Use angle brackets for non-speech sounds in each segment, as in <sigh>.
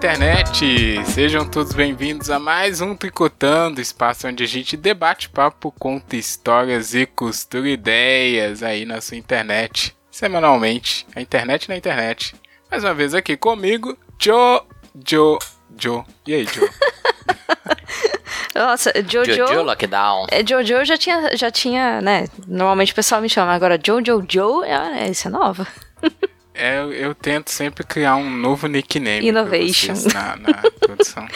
internet! Sejam todos bem-vindos a mais um Tricotando, espaço onde a gente debate papo, conta histórias e costura ideias aí na sua internet, semanalmente, a internet na internet. Mais uma vez aqui comigo, Jo, Jo, Jo. E aí, Jo? <laughs> Nossa, Jojo. Jojo Lockdown. É, Jojo já tinha, já tinha, né? Normalmente o pessoal me chama, agora Jojo Jo, é, isso é nova. <laughs> É, eu, tento sempre criar um novo nickname. Innovation. Na, na <laughs> produção.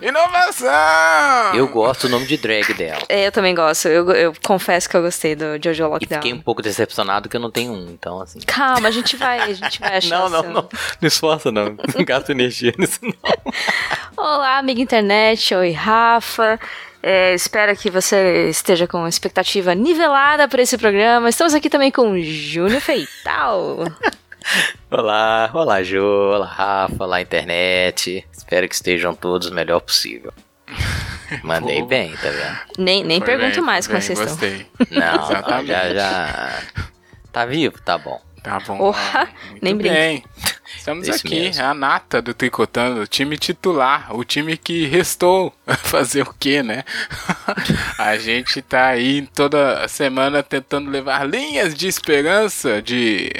É. Inovação! Eu gosto do nome de drag dela. É, eu também gosto. Eu, eu confesso que eu gostei do Jojo Lockdown. E fiquei um pouco decepcionado que eu não tenho um, então assim. Calma, a gente vai, a gente vai <laughs> achar. não, não, seu... não. Não esforça, não. Não gasto energia nisso, não. <laughs> Olá, amiga internet. Oi, Rafa. É, espero que você esteja com expectativa nivelada para esse programa. Estamos aqui também com Júnior Feital. Olá, olá Jô, olá Rafa, olá internet. Espero que estejam todos o melhor possível. <laughs> Mandei Pô. bem, tá vendo? Nem, nem pergunto bem, mais como bem, vocês gostei. estão. Não, não, já, já. Tá vivo? Tá bom. Tá bom. Porra, <laughs> nem bem. Estamos Isso aqui, mesmo. a nata do Tricotando, o time titular, o time que restou <laughs> fazer o quê, né? a gente tá aí toda semana tentando levar linhas de esperança, de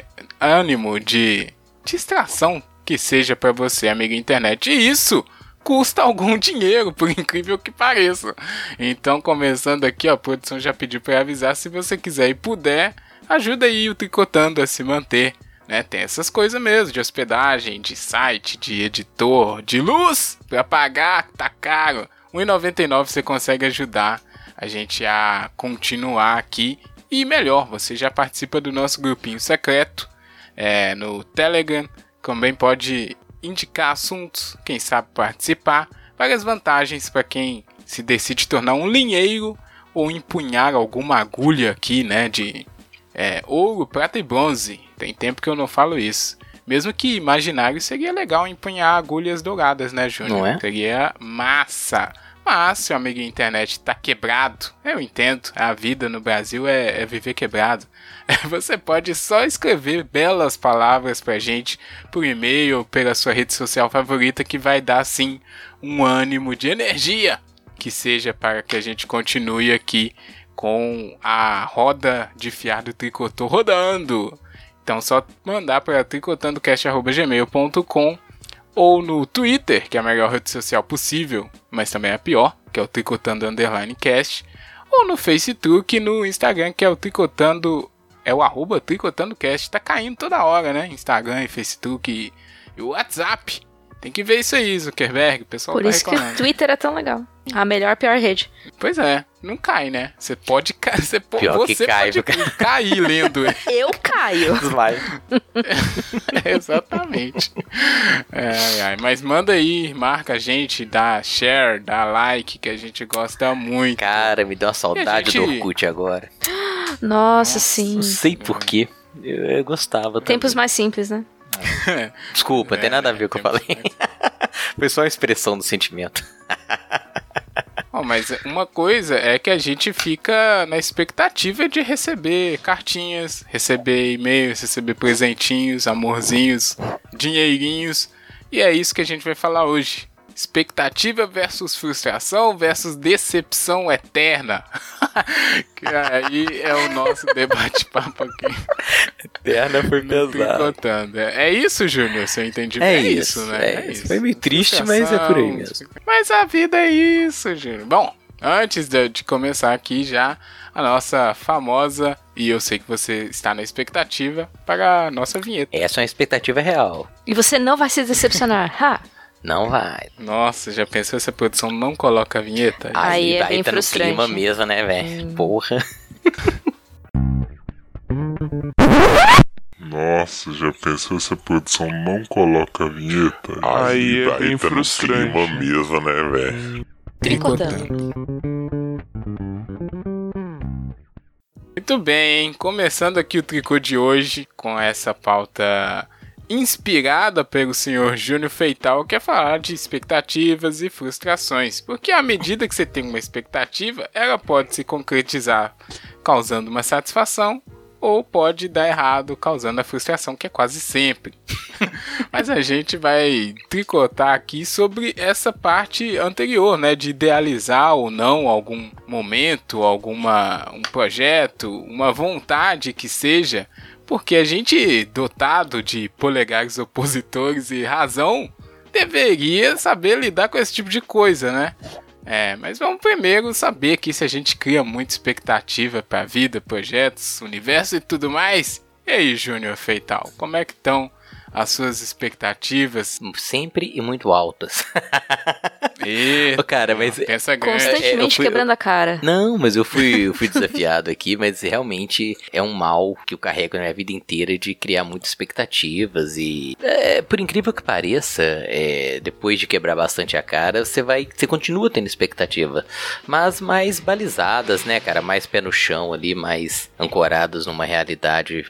ânimo, de distração que seja para você, amiga internet. E isso custa algum <laughs> dinheiro, por incrível que pareça. Então, começando aqui, ó, a produção já pediu para avisar se você quiser e puder, ajuda aí o Tricotando a se manter. Né, tem essas coisas mesmo, de hospedagem, de site, de editor, de luz para pagar, tá caro. R$ 1,99 você consegue ajudar a gente a continuar aqui. E melhor, você já participa do nosso grupinho secreto é, no Telegram. Também pode indicar assuntos, quem sabe participar. Várias vantagens para quem se decide tornar um linheiro ou empunhar alguma agulha aqui, né, de é, ouro, prata e bronze. Tem tempo que eu não falo isso. Mesmo que imaginário seria legal empunhar agulhas douradas, né, Júnior? Não é? Seria massa. Mas se o amigo internet tá quebrado, eu entendo, a vida no Brasil é, é viver quebrado. <laughs> Você pode só escrever belas palavras pra gente por e-mail ou pela sua rede social favorita que vai dar sim um ânimo de energia que seja para que a gente continue aqui com a roda de fiar do tricotô rodando. Então só mandar para tricotandocast.gmail.com ou no Twitter, que é a melhor rede social possível, mas também é a pior, que é o Tricotando Underline Cast, ou no Facebook e no Instagram, que é o Tricotando. É o arroba Tricotando Cast. Tá caindo toda hora, né? Instagram e Facebook e, e WhatsApp. Tem que ver isso aí, Zuckerberg. O pessoal Por tá isso que reclamando. o Twitter é tão legal. A melhor, pior rede. Pois é, não cai, né? Você pode cair. <laughs> Você, po- Pior que você cai, pode cair lendo. <laughs> Eu caio. Vai. <laughs> Exatamente. Ai, ai, Mas manda aí, marca a gente, dá share, dá like, que a gente gosta muito. Cara, me deu uma saudade gente- do Orkut agora. <gasps> Nossa, sim. Não sei porquê. Eu, eu gostava. Tempos também. mais simples, né? <laughs> Desculpa, tem É, nada a ver com o que eu falei. <laughs> Foi só uma expressão do sentimento. Ó, mas uma coisa é que a gente fica na expectativa de receber cartinhas, receber e-mails, receber presentinhos, amorzinhos, dinheirinhos. E é isso que a gente vai falar hoje. Expectativa versus frustração versus decepção eterna. <laughs> que aí é o nosso debate-papo aqui. Perna foi Tricotando. É é isso, Júnior, seu entendimento? É É, isso, isso, né? é isso. Foi meio triste, mas é por aí mesmo. Mas a vida é isso, Júnior. Bom, antes de, de começar aqui já, a nossa famosa, e eu sei que você está na expectativa, para a nossa vinheta. Essa é uma expectativa real. E você não vai se decepcionar. Ha! Não vai. Nossa, já pensou se a produção não coloca a vinheta? Aí é vai bem tá frustrante. no clima mesmo, né, velho? Porra. <laughs> Nossa, já pensou se a produção não coloca a vinheta? Aí é vai bem tá no frustrante. clima mesmo, né, velho? Tricotando. Muito bem, começando aqui o tricô de hoje com essa pauta inspirada pelo senhor Júnior Feital, que é falar de expectativas e frustrações. Porque à medida que você tem uma expectativa, ela pode se concretizar causando uma satisfação ou pode dar errado causando a frustração, que é quase sempre. <laughs> Mas a gente vai tricotar aqui sobre essa parte anterior, né? De idealizar ou não algum momento, alguma um projeto, uma vontade que seja. Porque a gente, dotado de polegares opositores e razão, deveria saber lidar com esse tipo de coisa, né? É, mas vamos primeiro saber aqui se a gente cria muita expectativa para a vida, projetos, universo e tudo mais. E aí, Júnior Feital, como é que estão as suas expectativas? Sempre e muito altas. <laughs> E, cara, mas pensa grande. É, Constantemente fui- quebrando a cara. Não, mas eu fui, <laughs> eu fui desafiado aqui, mas realmente é um mal que eu carrego na minha vida inteira de criar muitas expectativas e, é, por incrível que pareça, é, depois de quebrar bastante a cara, você vai, você continua tendo expectativa, mas mais balizadas, né, cara, mais pé no chão ali, mais ancoradas numa realidade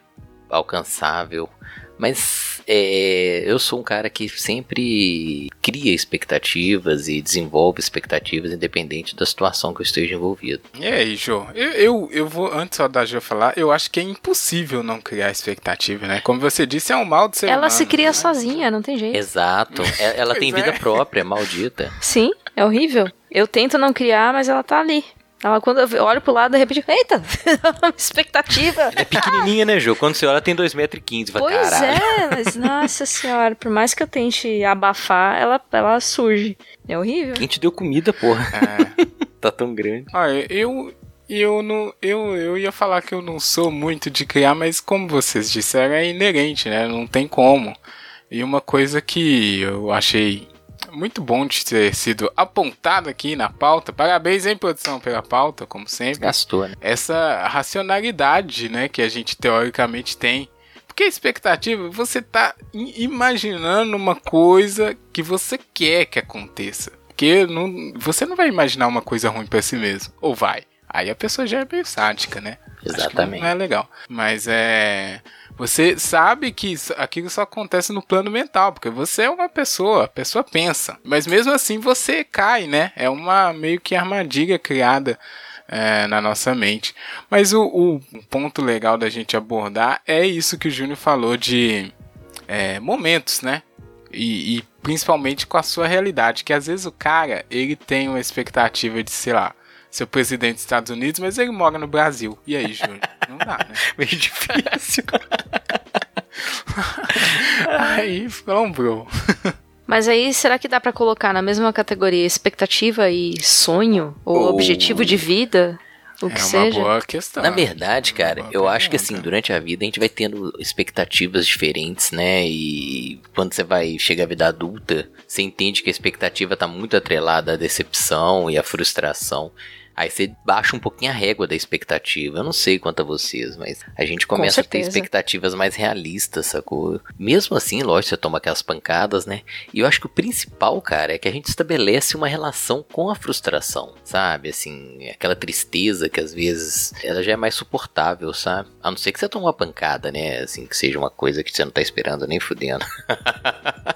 alcançável. Mas é, eu sou um cara que sempre cria expectativas e desenvolve expectativas independente da situação que eu esteja envolvido. E aí, Jô? Eu, eu, eu vou, antes só da Jô falar, eu acho que é impossível não criar expectativa, né? Como você disse, é um mal do ser Ela humano, se cria né? sozinha, não tem jeito. Exato. É- Ela <laughs> tem vida é. própria, maldita. Sim, é horrível. Eu tento não criar, mas ela tá ali. Ela, quando eu olho pro lado, de repente, eita, <laughs> expectativa. É pequenininha, né, Jô? Quando você olha, tem 2,15m. Pois Caralho. é, mas nossa senhora, por mais que eu tente abafar, ela, ela surge. É horrível. Quem te deu comida, porra? É. <laughs> Tá tão grande. Olha, eu, eu não. Eu, eu ia falar que eu não sou muito de criar, mas como vocês disseram, é inerente, né? Não tem como. E uma coisa que eu achei muito bom de ter sido apontado aqui na pauta. Parabéns, hein, produção, pela pauta, como sempre. Gastou, né? essa racionalidade, né, que a gente teoricamente tem. Porque a expectativa, você tá imaginando uma coisa que você quer que aconteça. Porque não, você não vai imaginar uma coisa ruim pra si mesmo. Ou vai. Aí a pessoa já é meio sádica, né? Exatamente. Não é legal. Mas é. Você sabe que aquilo só acontece no plano mental, porque você é uma pessoa, a pessoa pensa. Mas mesmo assim você cai, né? É uma meio que armadilha criada é, na nossa mente. Mas o, o ponto legal da gente abordar é isso que o Júnior falou de é, momentos, né? E, e principalmente com a sua realidade, que às vezes o cara ele tem uma expectativa de, sei lá, ser o presidente dos Estados Unidos, mas ele mora no Brasil. E aí, Júnior? Não dá, né? <laughs> Meio difícil. <laughs> Aí bro. Mas aí, será que dá pra colocar na mesma categoria expectativa e sonho? Ou Ou- objetivo de vida? O que É uma seja? boa questão. Na verdade, cara, Boa eu acho que pergunta. assim, durante a vida a gente vai tendo expectativas diferentes, né? E quando você vai chegar à vida adulta, você entende que a expectativa tá muito atrelada à decepção e à frustração. Aí você baixa um pouquinho a régua da expectativa. Eu não sei quanto a vocês, mas a gente começa a ter expectativas mais realistas, sacou? Mesmo assim, lógico, você toma aquelas pancadas, né? E eu acho que o principal, cara, é que a gente estabelece uma relação com a frustração, sabe? Assim, aquela tristeza que às vezes ela já é mais suportável, sabe? A não ser que você tome uma pancada, né? Assim, que seja uma coisa que você não tá esperando nem fudendo. <laughs>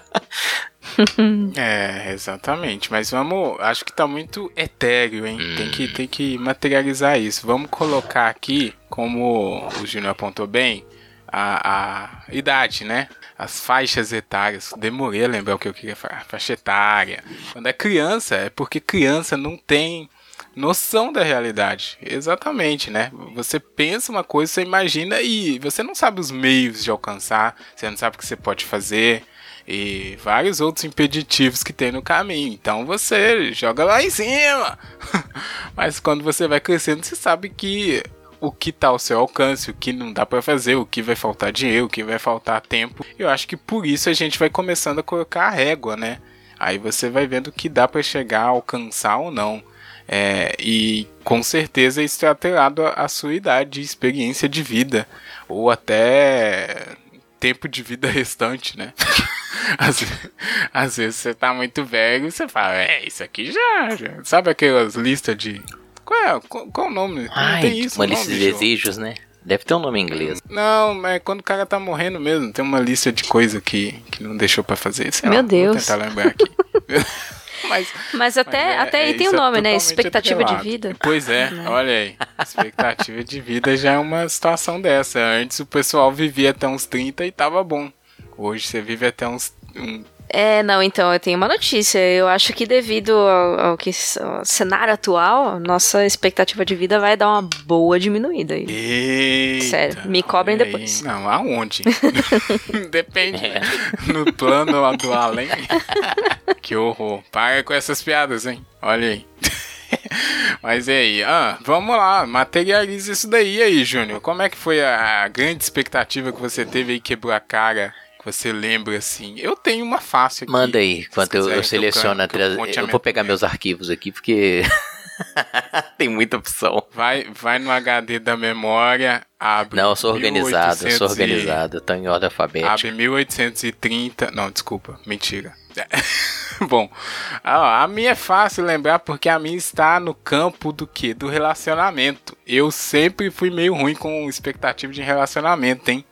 <laughs> É, exatamente. Mas vamos. Acho que tá muito etéreo, hein? Tem, que, tem que materializar isso. Vamos colocar aqui, como o Júnior apontou bem, a, a idade, né? As faixas etárias. Demorei a lembrar o que eu queria falar. Faixa etária. Quando é criança, é porque criança não tem noção da realidade. Exatamente, né? Você pensa uma coisa, você imagina e você não sabe os meios de alcançar, você não sabe o que você pode fazer e vários outros impeditivos que tem no caminho. Então você joga lá em cima. <laughs> Mas quando você vai crescendo, você sabe que o que tá ao seu alcance, o que não dá pra fazer, o que vai faltar dinheiro, o que vai faltar tempo. Eu acho que por isso a gente vai começando a colocar a régua, né? Aí você vai vendo o que dá pra chegar, alcançar ou não. É, e com certeza isso é atrelado à sua idade, experiência de vida, ou até tempo de vida <laughs> restante, né? <laughs> Às, às vezes você tá muito velho e você fala, é, isso aqui já, já. Sabe aquelas listas de. Qual é? Qual, qual o nome? Não Ai, tem isso, uma lista de desejos, né? Deve ter um nome em inglês. Não, mas quando o cara tá morrendo mesmo, tem uma lista de coisa que, que não deixou pra fazer. Sei Meu lá, Deus. Vou tentar lembrar aqui. <laughs> mas Mas até, Mas é- até aí é, tem o isso é nome, né? totalmente Expectativa de atrelado. vida. Pois é, olha aí. Expectativa de vida já é uma situação dessa. Antes o pessoal vivia até uns 30 e tava bom. Hoje você vive até uns. Um... É, não, então eu tenho uma notícia. Eu acho que devido ao, ao que ao cenário atual, nossa expectativa de vida vai dar uma boa diminuída aí. Eita, Sério, me cobrem aí. depois. Não, aonde? <laughs> Depende. No plano lá do além. que horror. Para com essas piadas, hein? Olha aí. <laughs> Mas e aí? Ah, vamos lá, materializa isso daí aí, Júnior. Como é que foi a, a grande expectativa que você teve aí, quebrou a cara? Que você lembra assim? Eu tenho uma fácil aqui. Manda aí, enquanto eu, eu seleciono eu Eu minha- vou pegar meus arquivos aqui, porque <laughs> tem muita opção. Vai, vai no HD da memória, abre. Não, eu sou organizado, eu 1800 sou e- organizado, eu tô em ordem alfabética. Abre 1830. Não, desculpa, mentira. <laughs> Bom, a, a minha é fácil lembrar porque a minha está no campo do que? Do relacionamento. Eu sempre fui meio ruim com expectativa de relacionamento, hein?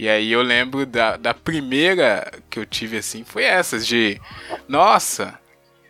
E aí eu lembro da, da primeira que eu tive assim, foi essas de nossa,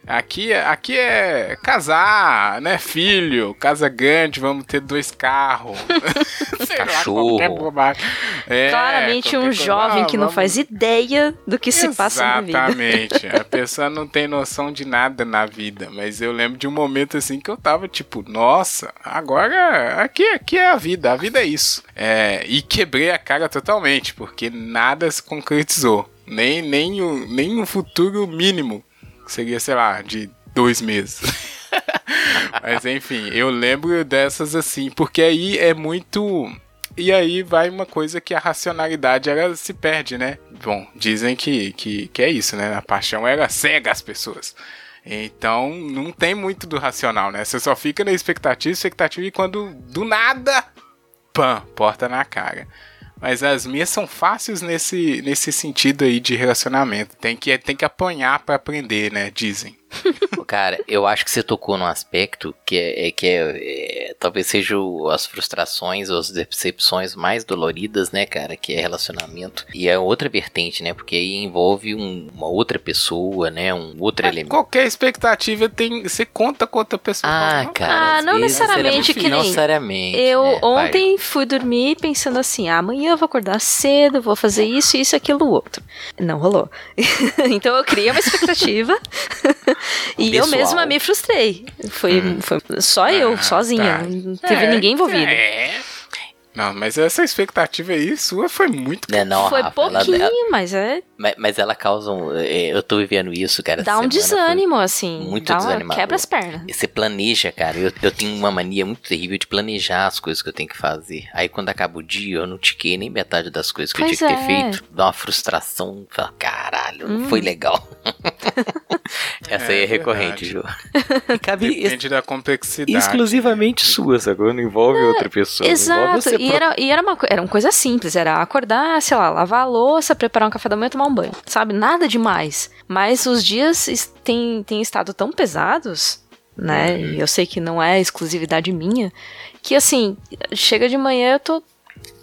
aqui, é- aqui é casar, né, filho, casa grande, vamos ter dois carros. <laughs> Sei lá, Cachorro. qualquer bobagem. É, Claramente um jovem que não vamos- faz ideia do que se passa na vida. Exatamente. <laughs> A pessoa não tem noção de nada na vida. Mas eu lembro de um momento assim que eu tava tipo, nossa, agora aqui, aqui é a vida, a vida é isso. É, e quebrei a cara totalmente, porque nada se concretizou. Nem, nem, o, nem um futuro mínimo. Seria, sei lá, de dois meses. <laughs> Mas enfim, eu lembro dessas assim, porque aí é muito. E aí vai uma coisa que a racionalidade ela se perde, né? Bom, dizem que, que, que é isso, né? A paixão ela cega as pessoas. Então não tem muito do racional, né? Você só fica na expectativa, expectativa e quando do nada, pã, porta na cara. Mas as minhas são fáceis nesse, nesse sentido aí de relacionamento. Tem que, tem que apanhar pra aprender, né? Dizem. Cara, eu acho que você tocou num aspecto que é, é que é, é, talvez seja as frustrações ou as decepções mais doloridas, né, cara, que é relacionamento. E é outra vertente, né, porque aí envolve um- uma outra pessoa, né, um outro Mas elemento. Qualquer expectativa tem. Você conta com outra pessoa. Ah, Não, cara. Ah, não necessariamente que nem- Não necessariamente. Eu né, vai. ontem fui dormir pensando assim: ah, amanhã eu vou acordar cedo, vou fazer isso, isso, aquilo, outro. Não rolou. <laughs> então eu criei uma expectativa e eu mesma me frustrei. Foi, foi só eu, Ah, sozinha. tá. Não teve É, ninguém envolvido. É. Não, mas essa expectativa aí sua foi muito. Né, não, foi Rafa, ela- pouquinho, ela- mas é. mas, mas ela causa um. é, Eu tô vivendo isso, cara. Dá um desânimo, assim. muito dá desanimador. quebra as pernas. E Você planeja, cara. Eu, eu tenho uma mania muito terrível de planejar as coisas que eu tenho que fazer. Aí quando acaba o dia, eu não tiquei nem metade das coisas que Pois eu tinha que ter é. feito. Dá uma frustração. Fala, caralho, não Hum. foi legal. <laughs> Essa aí É é recorrente, Ju. E cabe Depende da complexidade. exclusivamente sua, sacou? Não envolve outra pessoa. não envolve Exato, você e era, e era, uma, era uma coisa simples, era acordar, sei lá, lavar a louça, preparar um café da manhã e tomar um banho, sabe? Nada demais. Mas os dias têm, têm estado tão pesados, né? Uhum. E eu sei que não é exclusividade minha, que assim, chega de manhã eu tô.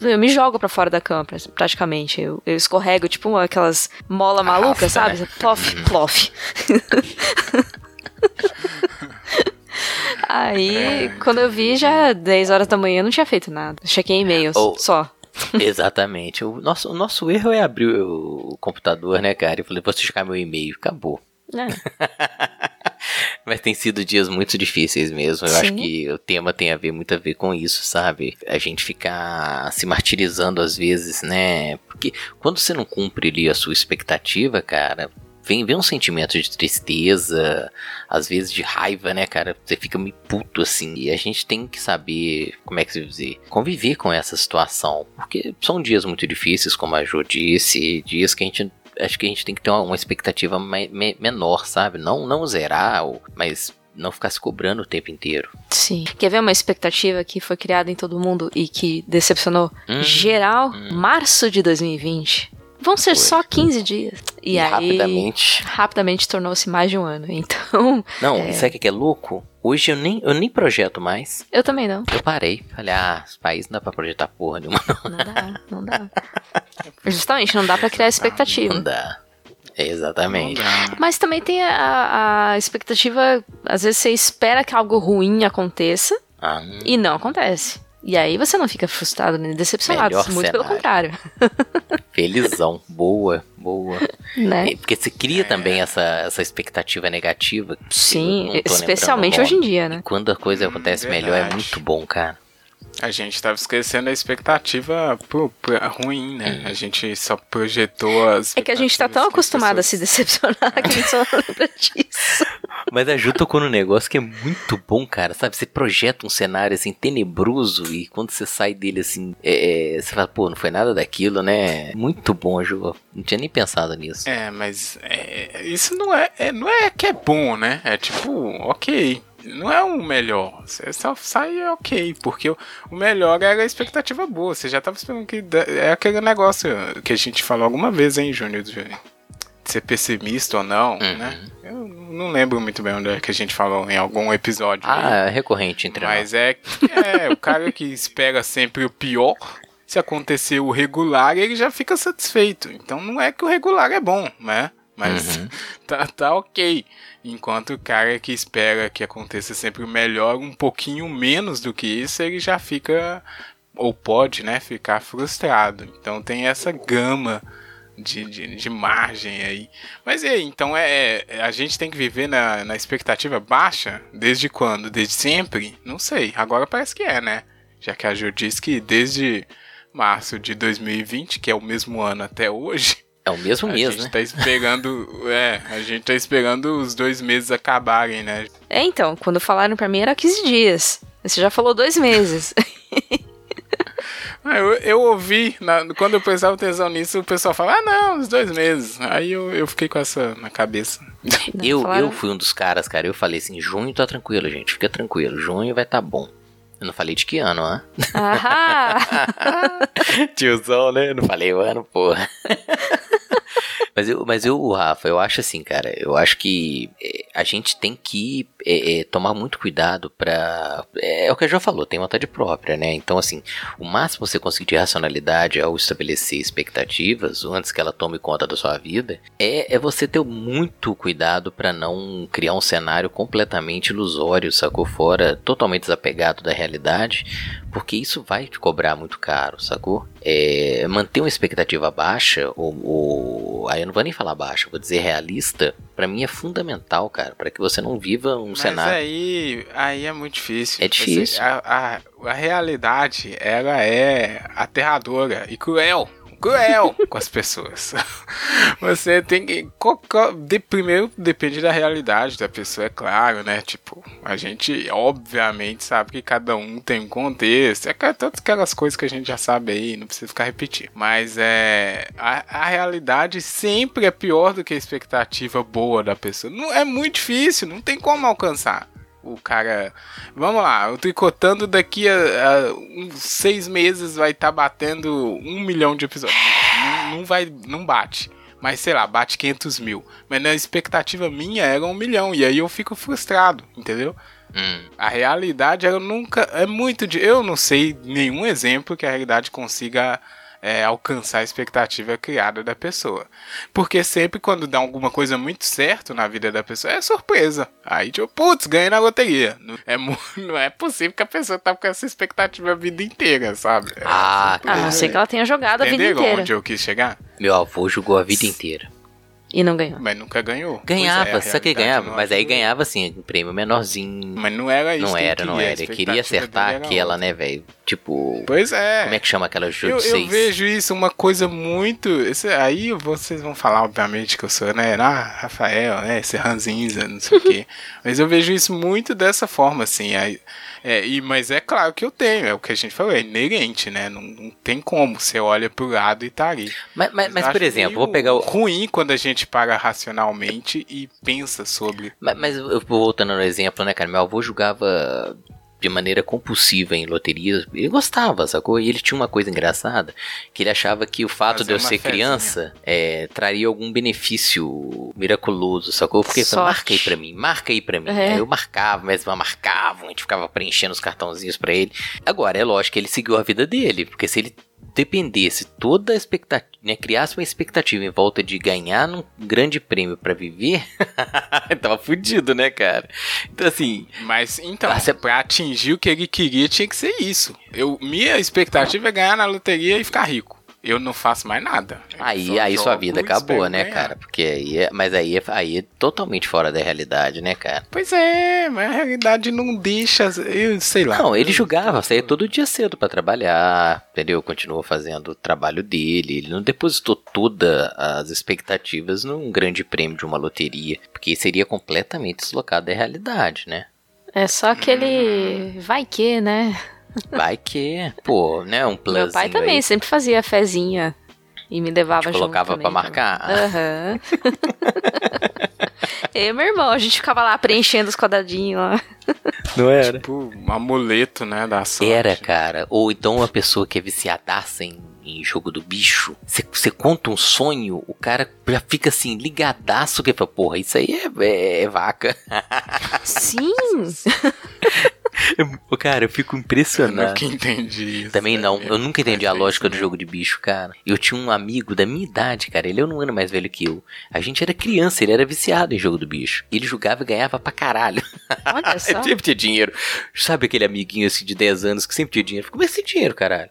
Eu me jogo pra fora da cama, pra- praticamente. Eu, eu escorrego, tipo aquelas mola malucas, Arrasta, sabe? Plof, plof. <laughs> <laughs> Aí, quando eu vi, já 10 horas da manhã, não tinha feito nada. Chequei e-mails, Oh. só. <laughs> Exatamente. O nosso, o nosso erro é abrir o computador, né, cara? Eu falei, vou checar meu e-mail. Acabou. É. <laughs> Mas tem sido dias muito difíceis mesmo. Eu acho Sim. que o tema tem a ver muito a ver com isso, sabe? A gente ficar se martirizando às vezes, né? Porque quando você não cumpre ali a sua expectativa, cara, vem, vem um sentimento de tristeza, às vezes de raiva, né, cara? Você fica meio puto assim. E a gente tem que saber, como é que se dizer, conviver com essa situação. Porque são dias muito difíceis, como a Jo disse, dias que a gente acho que a gente tem que ter uma, uma expectativa mai- me- menor, sabe? Não, não zerar, mas não ficar se cobrando o tempo inteiro. Sim. Quer ver uma expectativa que foi criada em todo mundo e que decepcionou Hum, geral? Março de 2020. Vão ser Foi. só 15 dias. E, E aí. rapidamente. Rapidamente tornou-se mais de um ano. Então, Não, É. sabe o que é louco? Hoje eu nem, eu nem projeto mais. eu também não. Eu parei. Falei, ah, esse país não dá pra projetar porra nenhuma. Não, Não dá, não dá. <laughs> Justamente, não dá pra criar expectativa. não dá. É, exatamente. Mas também tem a, a expectativa, às vezes você espera que algo ruim aconteça Ah, hum, e não acontece. E aí você não fica frustrado nem decepcionado, Melhor muito pelo cenário. contrário. <laughs> Felizão. Boa, boa. Né? É, Porque você cria também essa, essa expectativa negativa. Sim, especialmente hoje em dia, né? E quando a coisa Hum, acontece melhor, é muito bom, cara. A gente tava esquecendo a expectativa pô, pô, ruim, né? A gente só projetou as. É que a gente tá tão acostumado a se pessoas- decepcionar que a gente só <laughs> lembra disso. Mas a Ju tocou num negócio que é muito bom, cara. Sabe? Você projeta um cenário assim tenebroso e quando você sai dele assim, é, é, você fala, pô, não foi nada daquilo, né? Muito bom, Ju. Não tinha nem pensado nisso. É, mas é, isso não é, é- não é que é bom, né? É tipo, ok. Não é o melhor. Você só sai ok, porque o, melhor era a expectativa boa. Você já tava esperando que. É aquele negócio que a gente falou alguma vez, hein, Júnior? De ser pessimista ou não, Uhum. né? Eu não lembro muito bem onde é que a gente falou em algum episódio. aí. Ah, é recorrente entre Mas é, é o cara que espera sempre o pior. Se acontecer o regular, ele já fica satisfeito. Então não é que o regular é bom, né? Mas Uhum. <laughs> tá, tá ok. Enquanto o cara que espera que aconteça sempre o melhor, um pouquinho menos do que isso, ele já fica, ou pode, né, ficar frustrado. Então tem essa gama de, de, de margem aí. Mas e aí, então é, é- a gente tem que viver na, na expectativa baixa? Desde quando? Desde sempre? Não sei. Agora parece que é, né? Já que a Ju disse que desde março de 2020, que é o mesmo ano até hoje, É o mesmo a mês, gente né? tá esperando. <laughs> É, a gente tá esperando os dois meses acabarem, né? É, então, quando falaram pra mim era 15 dias. Você já falou dois meses. <laughs> Ah, eu, eu ouvi, na- quando eu prestava atenção nisso, o pessoal fala, ah não, os dois meses. Aí eu, eu fiquei com essa na cabeça. Não, Eu, falaram- eu fui um dos caras, cara. Eu falei assim: junho tá tranquilo, gente. Fica tranquilo. Junho vai tá bom. Eu não falei de que ano, hã? Ah, <laughs> Tiozão, né? Eu não falei o ano, porra. Mas, eu, mas eu, Rafa, eu acho assim, cara. Eu acho que é, a gente tem que é, é, tomar muito cuidado pra. É, é o que a Jo falou, tem vontade própria, né? Então, assim, o máximo você conseguir de racionalidade ao estabelecer expectativas, antes que ela tome conta da sua vida, é, é você ter muito cuidado pra não criar um cenário completamente ilusório, sacou? Fora, totalmente desapegado da realidade, porque isso vai te cobrar muito caro, sacou? É, manter uma expectativa baixa, ou, ou- aí eu não vou nem falar baixa, vou dizer realista, pra mim é fundamental, cara, pra que você não viva um Mas cenário. aí, aí é muito difícil. É difícil. Você- a, a, a realidade, ela é aterradora e cruel. Cruel com as pessoas. <laughs> Você tem que. de- primeiro, depende da realidade da pessoa, é claro, né? Tipo, a gente, obviamente, sabe que cada um tem um contexto. É todas aquelas coisas que a gente já sabe aí, não precisa ficar repetindo. Mas é. A, a realidade sempre é pior do que a expectativa boa da pessoa. Não, é muito difícil, não tem como alcançar o cara. Vamos lá, o tricotando daqui a, a uns seis meses vai estar batendo um milhão de episódios. Não, não vai, não bate. Mas sei lá, bate 500 mil. Mas na expectativa minha era um milhão. E aí eu fico frustrado, entendeu? Hum, A realidade ela nunca. É muito de. Eu não sei nenhum exemplo que a realidade consiga é, alcançar a expectativa criada da pessoa. Porque sempre quando dá alguma coisa muito certo na vida da pessoa, é surpresa. Aí, tipo, putz, ganhei na loteria. Não é, <laughs> não é possível que a pessoa tá com essa expectativa a vida inteira, sabe? É Ah, a não ser que ela tenha jogado a vida inteira. onde eu quis chegar? meu avô jogou a vida inteira. E não ganhou. Mas nunca ganhou. É, Ganhava, a só que ganhava, mas aí ganhava assim, um prêmio menorzinho. Mas não era isso. Não era, não queria, era. Ele queria acertar era aquela, outra. né, velho? Tipo, Pois é. como é que chama aquela jogo Eu, de eu vejo isso uma coisa muito. esse- aí vocês vão falar, obviamente, que eu sou, né? Ah, Rafael, né? Esse ranzinza, não sei o quê. <laughs> Mas eu vejo isso muito dessa forma, assim. Aí, é, e, mas é claro que eu tenho, é o que a gente falou, é inerente, né? Não, não tem como. Você olha pro lado e tá ali. Mas, mas, mas, por exemplo, vou pegar o. Ruim quando a gente para racionalmente e pensa sobre. Mas, mas eu voltando no exemplo, né, cara? Meu avô jogava de maneira compulsiva em loterias. Ele gostava, sacou? E ele tinha uma coisa engraçada, que ele achava que o fato Fazer de eu ser fezinha. criança é, traria algum benefício miraculoso, sacou? Porque ele falou, Sorte. marca aí pra mim, marca aí pra mim. É. Aí eu marcava, mas marcava, a gente ficava preenchendo os cartãozinhos pra ele. Agora, é lógico que ele seguiu a vida dele, porque se ele dependesse toda a expectativa, né, criasse uma expectativa em volta de ganhar um grande prêmio pra viver, <laughs> tava fudido, né, cara? Então assim, Mas então, Ah, cê- pra atingir o que ele queria, tinha que ser isso. Eu, minha expectativa é ganhar na loteria e ficar rico. Eu não faço mais nada. Eu Aí, só aí sua vida acabou, né, ganhar. cara? Porque aí é, mas aí é, aí é totalmente fora da realidade, né, cara? Pois é, mas a realidade não deixa, eu sei lá. Não, ele jogava, saía todo dia cedo pra trabalhar, entendeu? Continuou fazendo o trabalho dele. Ele não depositou todas as expectativas num grande prêmio de uma loteria, porque seria completamente deslocado da realidade, né? É só aquele. Vai que, né? Vai que, pô, né? Um plano. Meu pai também sempre fazia fezinha e me levava Te junto. colocava também, pra marcar? Aham. <laughs> Eu e meu irmão, a gente ficava lá preenchendo os quadradinhos lá. Não era? Tipo, um amuleto, né, da sorte. Era, cara. Ou então uma pessoa que é viciadaça em, em jogo do bicho. Você conta um sonho, o cara já fica assim, ligadaço, que fala, porra, isso aí é, é- é vaca. <laughs> Sim! <laughs> Eu- cara, eu fico Eu impressionado. nunca entendi isso. Também não, eu nunca entendi a lógica do jogo de bicho, cara. Eu tinha um amigo da minha idade, cara, ele é um ano mais velho que eu. A gente era criança, ele era viciado em jogo do bicho. Ele jogava e ganhava pra caralho. Olha <laughs> só. Ele sempre tinha dinheiro. Sabe aquele amiguinho assim de 10 anos que sempre tinha dinheiro? Como é que tem dinheiro, caralho?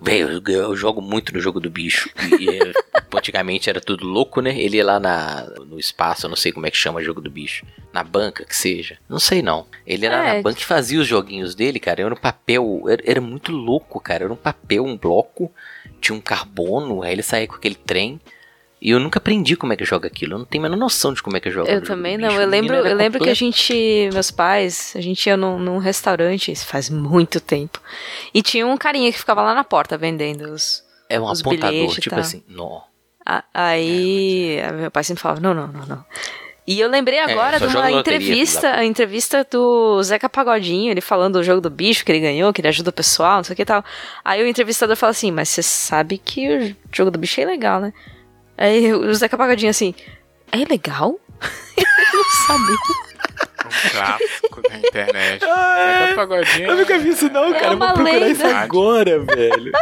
Velho, eu, jogo muito no jogo do bicho. E, e, <laughs> antigamente era tudo louco, né? Ele ia lá na, no espaço, eu não sei como é que chama jogo do bicho. Na banca, que seja. Não sei não. Ele era É. na banca e fazia os joguinhos dele, cara. Era um papel. Era, era muito louco, cara. Era um papel, um bloco. Tinha um carbono. Aí ele saía com aquele trem. E eu nunca aprendi como é que joga aquilo. Eu não tenho a menor noção de como é que joga. Eu também não. bicho. Eu lembro, era eu lembro que a gente, meus pais, a gente ia num, num restaurante, isso faz muito tempo. E tinha um carinha que ficava lá na porta vendendo os. É um os apontador, tipo assim. Nó. Aí, É, meu pai sempre falava: não, não, não, não. E eu lembrei agora É, de uma entrevista, a entrevista do Zeca Pagodinho, ele falando do jogo do bicho que ele ganhou, que ele ajuda o pessoal, não sei o que e tal. Aí o entrevistador fala assim: Mas você sabe que o jogo do bicho é legal, né? Aí o Zeca Pagodinho assim: É legal? <laughs> ele não sabia. Um clássico da internet. Zeca Pagodinho Eu nunca vi isso não, É cara. Eu vou procurar isso lenda. agora, velho.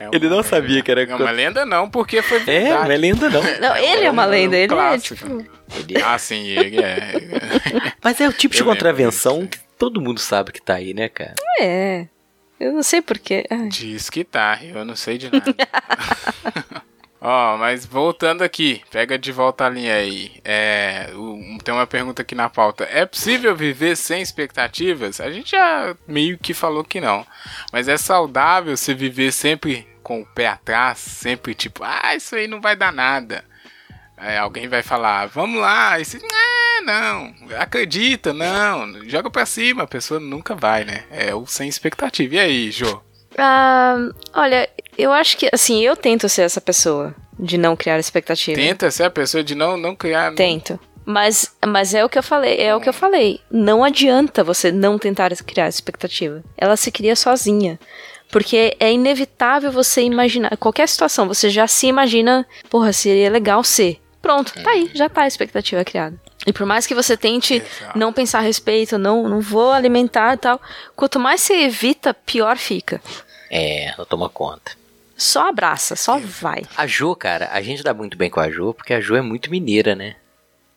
é Ele não uma- sabia que era É uma lenda não, porque foi É, verdade. não é lenda não. Não, ele é uma um lenda, ele é clássico. tipo. Ele- Ah, sim, ele é. <laughs> Mas é o tipo de Eu lembro contravenção que todo mundo sabe que tá aí, né, cara? É. Eu não sei porquê. Diz que tá, eu não sei de nada. <laughs> Ó, mas voltando aqui, pega de volta a linha aí. É, tem uma pergunta aqui na pauta. É possível viver sem expectativas? A gente já meio que falou que não. Mas é saudável você viver sempre com o pé atrás, sempre tipo, ah, isso aí não vai dar nada. Aí alguém vai falar, vamos lá, ah, não, acredita, não, joga pra cima, a pessoa nunca vai, né? É o sem expectativa. E aí, Jô? Ah, olha, eu acho que, assim, eu tento ser essa pessoa de não criar expectativa. Tenta ser a pessoa de não, não criar. Tento. Mas, mas é o que eu falei, é o que eu falei. Não adianta você não tentar criar expectativa. Ela se cria sozinha. Porque é inevitável você imaginar. Qualquer situação, você já se imagina, porra, seria legal ser. Pronto, tá aí, já tá a expectativa criada. E por mais que você tente Exato. não pensar a respeito, não, não vou alimentar e tal, quanto mais você evita, pior fica. É, não toma conta. Só abraça, só vai. A Jo, cara, a gente dá muito bem com a Jo, porque a Jo é muito mineira, né?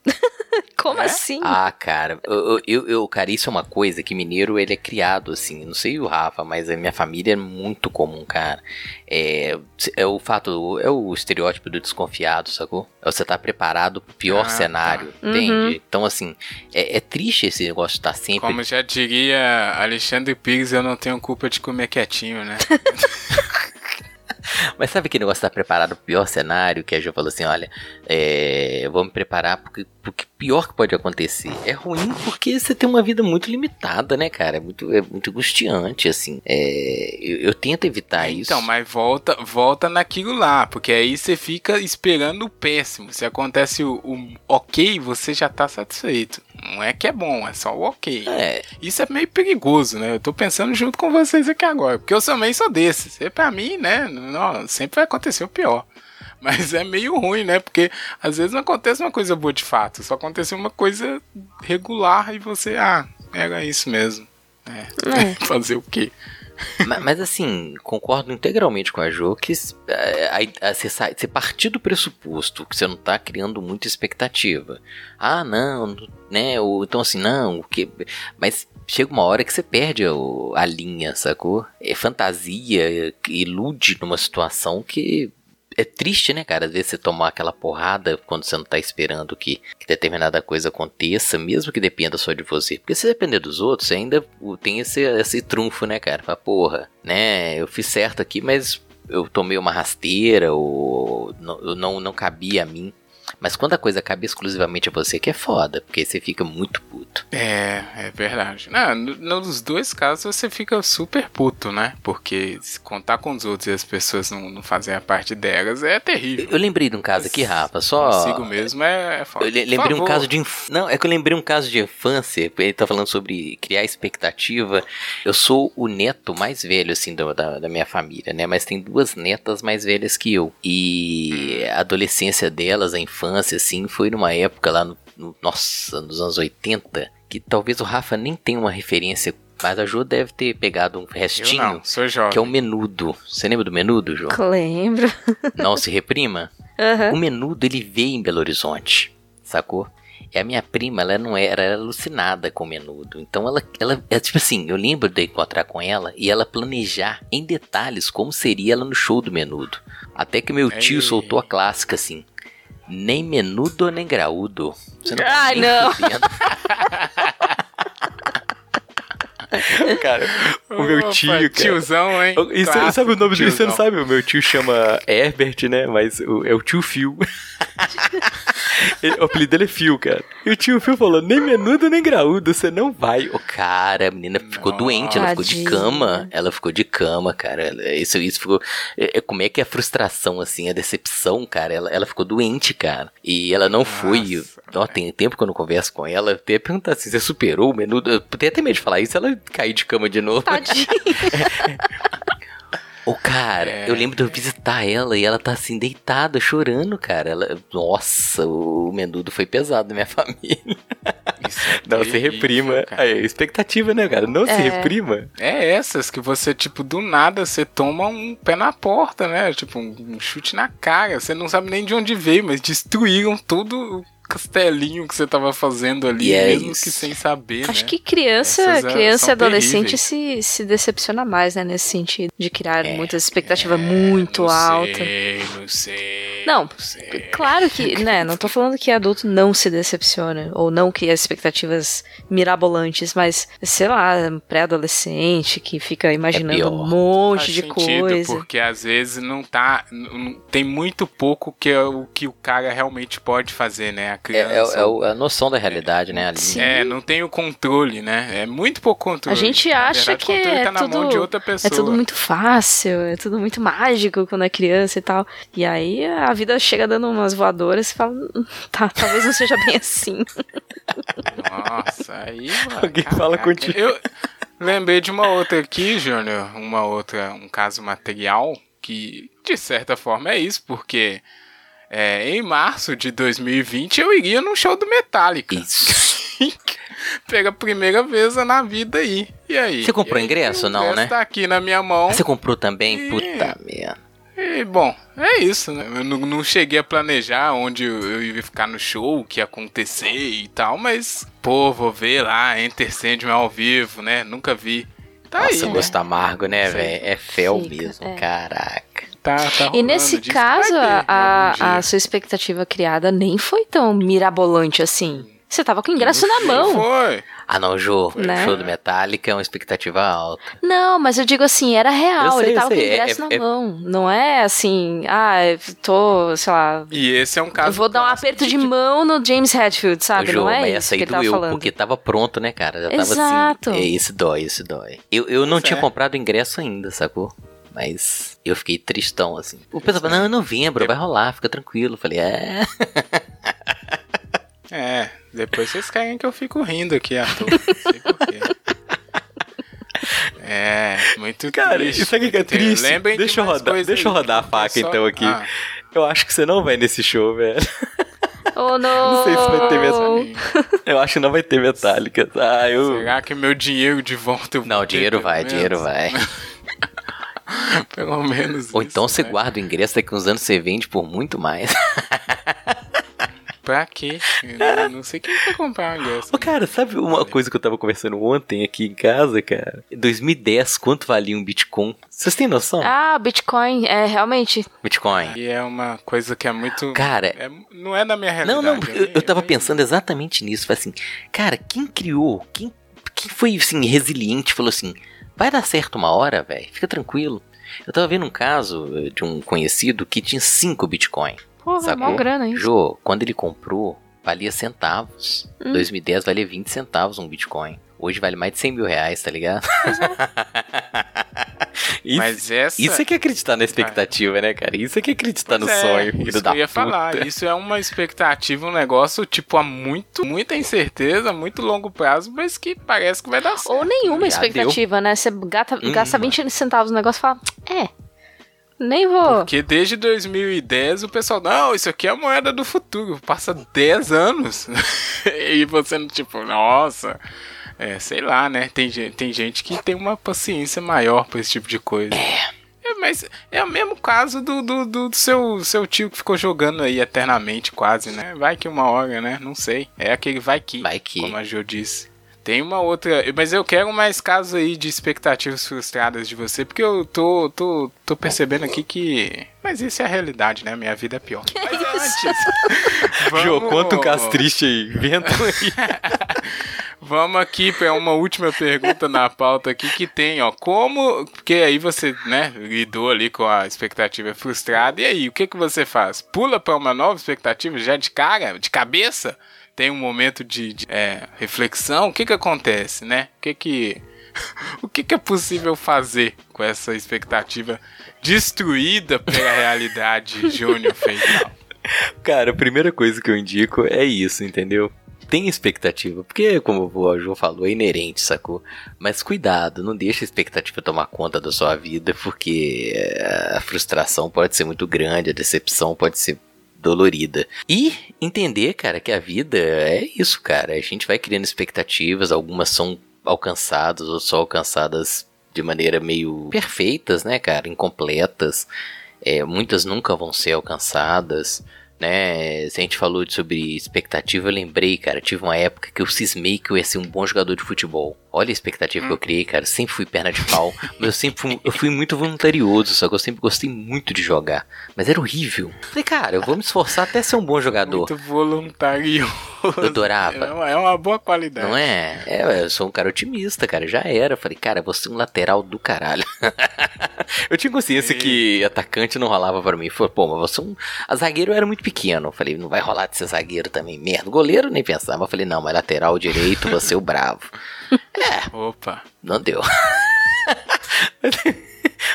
<laughs> Como É? assim? Ah, cara, eu, eu, eu- cara, isso é uma coisa que mineiro ele é criado assim. Não sei o Rafa, mas a minha família é muito comum, cara. É, é o fato, é o estereótipo do desconfiado, sacou? É você tá preparado pro pior Ah, tá. cenário, Uhum. entende? Então, assim, é, é triste esse negócio de estar sempre. Como já diria Alexandre Pires, eu não tenho culpa de comer quietinho, né? <laughs> Mas sabe aquele negócio de estar preparado pro pior cenário? Que a Jo falou assim: olha, é, vou me preparar porque, porque pior que pode acontecer. É ruim porque você tem uma vida muito limitada, né, cara? É muito, é muito angustiante, assim. É, eu, eu tento evitar isso. Então, mas volta, volta naquilo lá, porque aí você fica esperando o péssimo. Se acontece o, o ok, você já tá satisfeito. Não é que é bom, é só o ok. É, Isso é meio perigoso, né? Eu tô pensando junto com vocês aqui agora, porque eu também sou desses. E pra mim, né, não, sempre vai acontecer o pior. Mas é meio ruim, né? Porque às vezes não acontece uma coisa boa de fato, só acontece uma coisa regular e você, ah, era isso mesmo. É. É. <laughs> Fazer o quê? mas, mas, assim, concordo integralmente com a Jo que é, você, sai, você partir do pressuposto que você não tá criando muita expectativa. Ah, não, né? Ou então assim, não, o que. Mas chega uma hora que você perde a linha, sacou? É fantasia, ilude numa situação que é triste, né, cara? Vezes você tomar aquela porrada quando você não tá esperando que, que, determinada coisa aconteça, mesmo que dependa só de você. Porque se depender dos outros, você ainda tem esse, esse trunfo, né, cara? Fala, porra, né? Eu fiz certo aqui, mas eu tomei uma rasteira ou não, não, não cabia a mim. Mas quando a coisa cabe exclusivamente a você, que é foda, porque você fica muito puto. É, é verdade. Não, nos dois casos você fica super puto, né? Porque se contar com os outros e as pessoas não, não fazem a parte delas é terrível. Eu lembrei de um caso aqui, Rafa, só. Consigo mesmo é, é foda. Eu lembrei um caso de. Inf... Não, é que eu lembrei um caso de infância. Ele tá falando sobre criar expectativa. Eu sou o neto mais velho, assim, da, da minha família, né? Mas tem duas netas mais velhas que eu. E a adolescência delas, a infância infância, assim, foi numa época lá, no, no, nossa, nos anos 80, que talvez o Rafa nem tenha uma referência mas a Jo deve ter pegado um restinho. Eu não, sou jovem. Que é o menudo. Você lembra do menudo, Jo? Lembro. <laughs> Não se reprima? Uhum. O menudo, ele veio em Belo Horizonte, sacou? E a minha prima, ela não era, era alucinada com o menudo. Então ela, ela, é tipo assim, eu lembro de encontrar com ela e ela planejar em detalhes como seria ela no show do menudo. Até que meu tio Ei. soltou a clássica assim nem menudo nem graúdo. Você não Ai, não. <laughs> cara, o meu tio, cara. Tiozão, hein? Isso, sabe o nome dele? Você não sabe? O meu tio chama Herbert, né? Mas o, é o tio Phil. <laughs> Ele, o apelido dele é Phil, cara. E o tio Phil falou: nem menudo nem graúdo, você não vai. O cara, a menina ficou Nossa. doente, ela ficou de cama. Ela ficou de cama, cara. Isso, isso ficou. É, é, como é que é a frustração, assim, a decepção, cara? Ela, ela ficou doente, cara. E ela não foi. Ó, tem tempo que eu não converso com ela. Eu até perguntar assim: você superou o menudo? Eu tenho até medo de falar isso, ela cair de cama de novo. Tadinha. <laughs> O cara, é... eu lembro de eu visitar ela e ela tá assim, deitada, chorando, cara. Ela, nossa, o menudo foi pesado na minha <laughs> família. É não se reprima. Aí, expectativa, né, cara? Não é. se reprima. É essas que você, tipo, do nada você toma um pé na porta, né? Tipo, um chute na cara. Você não sabe nem de onde veio, mas destruíram tudo castelinho que você tava fazendo ali, é mesmo isso. que sem saber. Acho né? que criança, Essas, criança e adolescente se, se decepciona mais, né? Nesse sentido, de criar é, muitas expectativas é, muito não altas. Sei, não sei. Não, não sei. claro que, né? Não tô falando que adulto não se decepciona, ou não cria expectativas mirabolantes, mas, sei lá, pré-adolescente que fica imaginando é um monte Faz de coisa. Porque às vezes não tá. Não, tem muito pouco que é o que o cara realmente pode fazer, né? Criança. É, é, é, a noção da realidade, né? Ali. É, não tem o controle, né? É muito pouco controle. A gente acha verdade, que é tá tudo, é tudo muito fácil, é tudo muito mágico quando é criança e tal. E aí a vida chega dando umas voadoras e fala, hum, tá, talvez não seja bem assim. Nossa, aí. <laughs> Alguém caraca. fala contigo. Eu lembrei de uma outra aqui, Júnior, uma outra, um caso material que de certa forma é isso, porque é, em março de 2020 eu iria num show do Metallica. Isso. <laughs> Pega a primeira vez na vida aí. E aí? Você comprou aí, ingresso, não, né? Tá aqui na minha mão. Você comprou também? E... Puta merda. E, bom, é isso, né? Eu não, não cheguei a planejar onde eu, eu, ia ficar no show, o que ia acontecer e tal, mas, pô, vou ver lá, Enter Sandman ao vivo, né? Nunca vi. Tá Nossa, aí, gosto né? amargo, né, velho? É fel mesmo, é. caraca. Tá, tá e nesse caso, a, a sua expectativa criada nem foi tão mirabolante assim. Você tava com o ingresso na mão. Foi. Ah, não, Jô. Né? Show do Metallica é uma expectativa alta. Não, mas eu digo assim, era real. Sei, ele tava com o ingresso é, na é, mão. Não é assim, ah, tô, sei lá. E esse é um caso. Eu vou dar um aperto de mão no James Hetfield, sabe? Jô, não é mas isso essa aí que doeu, falando. porque tava pronto, né, cara? Já Exato. tava assim. Esse dói, esse dói. Eu, eu não tinha comprado ingresso ainda, sacou? Mas eu fiquei tristão, assim. O pessoal falou, não, é novembro, vai rolar, fica tranquilo. Eu falei, é. <laughs> É, depois vocês caem que eu fico rindo aqui toa. Não sei porquê. <laughs> É, muito Cara, triste. isso aqui que é triste. Lembrem deixa eu rodar, deixa eu rodar a faca só... então aqui. Ah. Eu acho que você não vai nesse show, velho. Oh, não! <laughs> Não sei se vai ter Metallica. Eu acho que não vai ter Metallica. Ah, eu... Será que meu dinheiro de volta eu vou Não, dinheiro vai, dinheiro vai. <laughs> Pelo menos Ou isso, então você né? guarda o ingresso, daqui uns anos você vende por muito mais. <laughs> Pra quê? Eu não sei quem vai comprar um ingresso. Ô, cara, sabe uma coisa que eu tava conversando ontem aqui em casa, cara? Em 2010, quanto valia um Bitcoin? Vocês têm noção? Ah, Bitcoin, é realmente. Bitcoin. E é uma coisa que é muito. Cara, é- não é da minha Não, realidade. não, eu, eu tava nem- pensando exatamente nisso. Falei assim, cara, quem criou, quem, quem foi assim, resiliente, falou assim, vai dar certo uma hora, velho, fica tranquilo. Eu tava vendo um caso eh, de um conhecido que tinha 5 Bitcoin. Porra, Sacou? mó grana, hein? Jô, quando ele comprou, valia centavos. Hum. 2010 valia 20 centavos um Bitcoin. Hoje vale mais de 100 mil reais, tá ligado? <laughs> isso, Mas essa. isso é que é acreditar na expectativa, né, cara? Isso é que é acreditar no Pois é, sonho, filho isso da que eu ia puta. falar. Isso é uma expectativa, um negócio, tipo, há muito, muita incerteza, muito longo prazo, mas que parece que vai dar certo. Ou nenhuma Já expectativa, né? Você gata, Hum, gasta 20 centavos no negócio e fala, é, nem vou. Porque desde 2010 o pessoal, não, isso aqui é a moeda do futuro. Passa 10 anos. <laughs> e você não, tipo, nossa. É, sei lá, né? Tem, tem gente que tem uma paciência maior pra esse tipo de coisa. É, mas é o mesmo caso do, do, do seu, seu tio que ficou jogando aí eternamente, quase, né? Vai que uma hora, né? Não sei. É aquele vai que, Vai que. como a Jo disse. Tem uma outra. Mas eu quero mais casos aí de expectativas frustradas de você, porque eu tô, tô, tô percebendo aqui que. Mas isso é a realidade, né? Minha vida é pior. Mas antes. <laughs> Jô, vamos- conta um caso triste aí. Um aí. <laughs> Vamos aqui para uma última pergunta na pauta aqui que tem, ó, como, porque aí você, né, lidou ali com a expectativa frustrada, e aí, o que que você faz? Pula para uma nova expectativa já de cara, de cabeça? Tem um momento de, de, é, reflexão? O que que acontece, né? O que que, <laughs> o que que é possível fazer com essa expectativa destruída pela realidade Júnior Feijão? Cara, a primeira coisa que eu indico é isso, entendeu? Tem expectativa, porque, como o João falou, é inerente, sacou? Mas cuidado, não deixa a expectativa tomar conta da sua vida, porque eh, a frustração pode ser muito grande, a decepção pode ser dolorida. E entender, cara, que a vida é isso, cara. A gente vai criando expectativas, algumas são alcançadas ou só alcançadas de maneira meio perfeitas, né, cara? Incompletas. É, muitas nunca vão ser alcançadas, né? Se a gente falou sobre expectativa, eu lembrei, cara, tive uma época que eu cismei que eu ia ser um bom jogador de futebol. Olha a expectativa que eu criei, cara. Sempre fui perna de pau, mas eu sempre fui, eu fui muito voluntarioso, só que eu sempre gostei muito de jogar. Mas era horrível. Falei, cara, eu vou me esforçar até ser um bom jogador. Muito voluntarioso. Eu adorava. É uma, é uma boa qualidade. Não é? É, eu sou um cara otimista, cara. Já era. Eu Falei, cara, vou ser um lateral do caralho. <laughs> eu tinha consciência que atacante não rolava pra mim. Falei, pô, mas você é um. A zagueiro era muito pequeno. Eu Falei, não vai rolar de ser zagueiro também. Merda. Goleiro nem pensava. Eu falei, não, mas lateral direito, você é o bravo. Opa. Não deu. <laughs>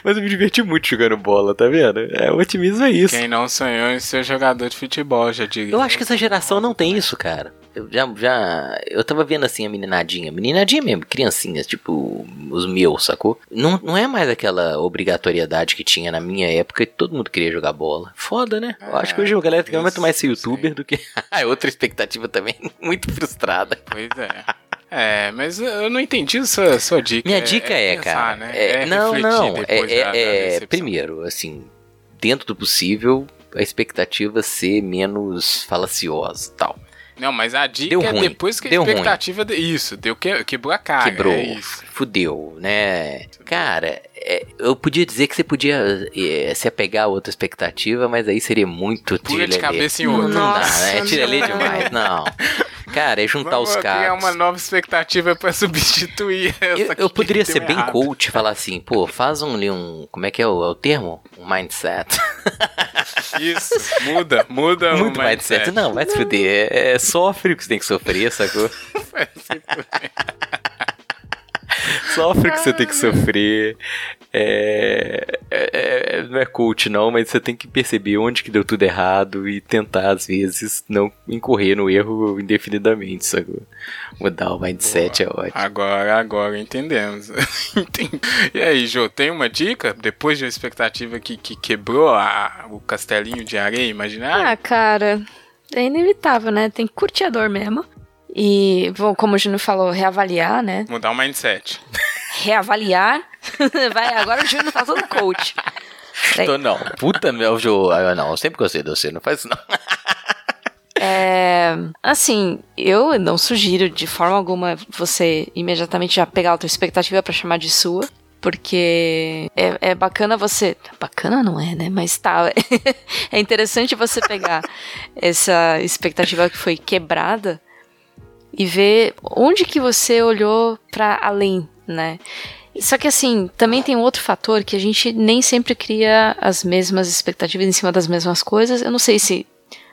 Mas eu me diverti muito jogando bola, tá vendo? É, o otimismo é isso. Quem não sonhou em ser jogador de futebol, já diria. Eu acho que essa geração não tem isso, cara. Eu já, já. Eu tava vendo assim a meninadinha. Meninadinha mesmo, criancinhas, tipo, os meus, sacou? Não, não é mais aquela obrigatoriedade que tinha na minha época que todo mundo queria jogar bola. Foda, né? Eu acho que hoje a galera quer muito mais ser youtuber do que. <laughs> É outra expectativa também, <laughs> muito frustrada. Pois é. É, mas eu não entendi a sua, sua dica. Minha dica é, pensar, cara. né? é- É não, não. É, depois é- da- é- primeiro, assim, dentro do possível, a expectativa ser menos falaciosa tal. Não, mas a dica Deu é ruim, depois que a deu ruim. expectativa. De... Isso, deu que... quebrou a cara. Quebrou, É isso. fudeu, né? Cara, é, eu podia dizer que você podia é, se apegar a outra expectativa, mas aí seria muito Pula de cabeça em Não, outra. não dá, Nossa, né? É tirelê não. demais, não. <laughs> Cara, é juntar Vamos os criar cabos. uma nova expectativa <laughs> pra substituir essa Eu, eu poderia ser bem errado. coach e falar assim, pô, faz um um. Como é que é o, é o termo? Um mindset. <laughs> Isso, muda, muda <laughs> Muito o mindset. Não, vai se fuder. É, é sofre o que você tem que sofrer, sacou? Sofre o que você tem que sofrer. É, é- é- não é coach não, mas você tem que perceber onde que deu tudo errado e tentar, às vezes, não incorrer no erro indefinidamente, sacou? Mudar o mindset é ótimo. Agora, agora entendemos. <laughs> E aí, Jô, tem uma dica? Depois de uma expectativa que, que quebrou a- o castelinho de areia imaginário? Ah, cara, é inevitável, né? Tem que curtir a dor mesmo. E, bom, como o Júnior falou, reavaliar, né? Mudar o mindset. Reavaliar. <laughs> Vai, agora o Júnior tá todo coach. Tô não. Puta meu, Jô. Ah, Não, eu sempre gostei de você, não faz isso não. <laughs> É, assim, eu não sugiro de forma alguma você imediatamente já pegar a tua expectativa pra chamar de sua. Porque é, é bacana você. Bacana não é, né? Mas tá. <laughs> é interessante você pegar essa expectativa que foi quebrada e ver onde que você olhou pra além, né? Só que assim, também tem um outro fator que a gente nem sempre cria as mesmas expectativas em cima das mesmas coisas. Eu não sei se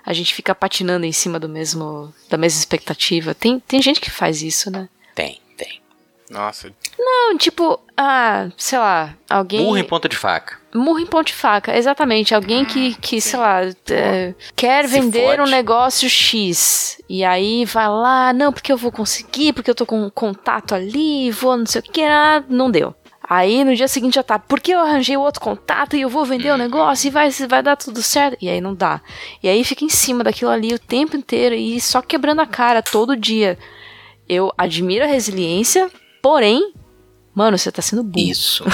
a gente fica patinando em cima do mesmo da mesma expectativa. Tem, tem gente que faz isso, né? Tem, tem. Nossa, Não, tipo, ah, sei lá, alguém Burro em ponta de faca. Murro em ponto de faca, exatamente. Alguém que, que sei lá, é, quer Se vender um fode. negócio X. E aí vai lá, não, porque eu vou conseguir, porque eu tô com um contato ali, vou não sei o que, ah, não deu. Aí no dia seguinte já tá, porque eu arranjei o outro contato e eu vou vender o negócio e vai, vai dar tudo certo. E aí não dá. E aí fica em cima daquilo ali o tempo inteiro e só quebrando a cara todo dia. Eu admiro a resiliência, porém, mano, você tá sendo burro. Isso.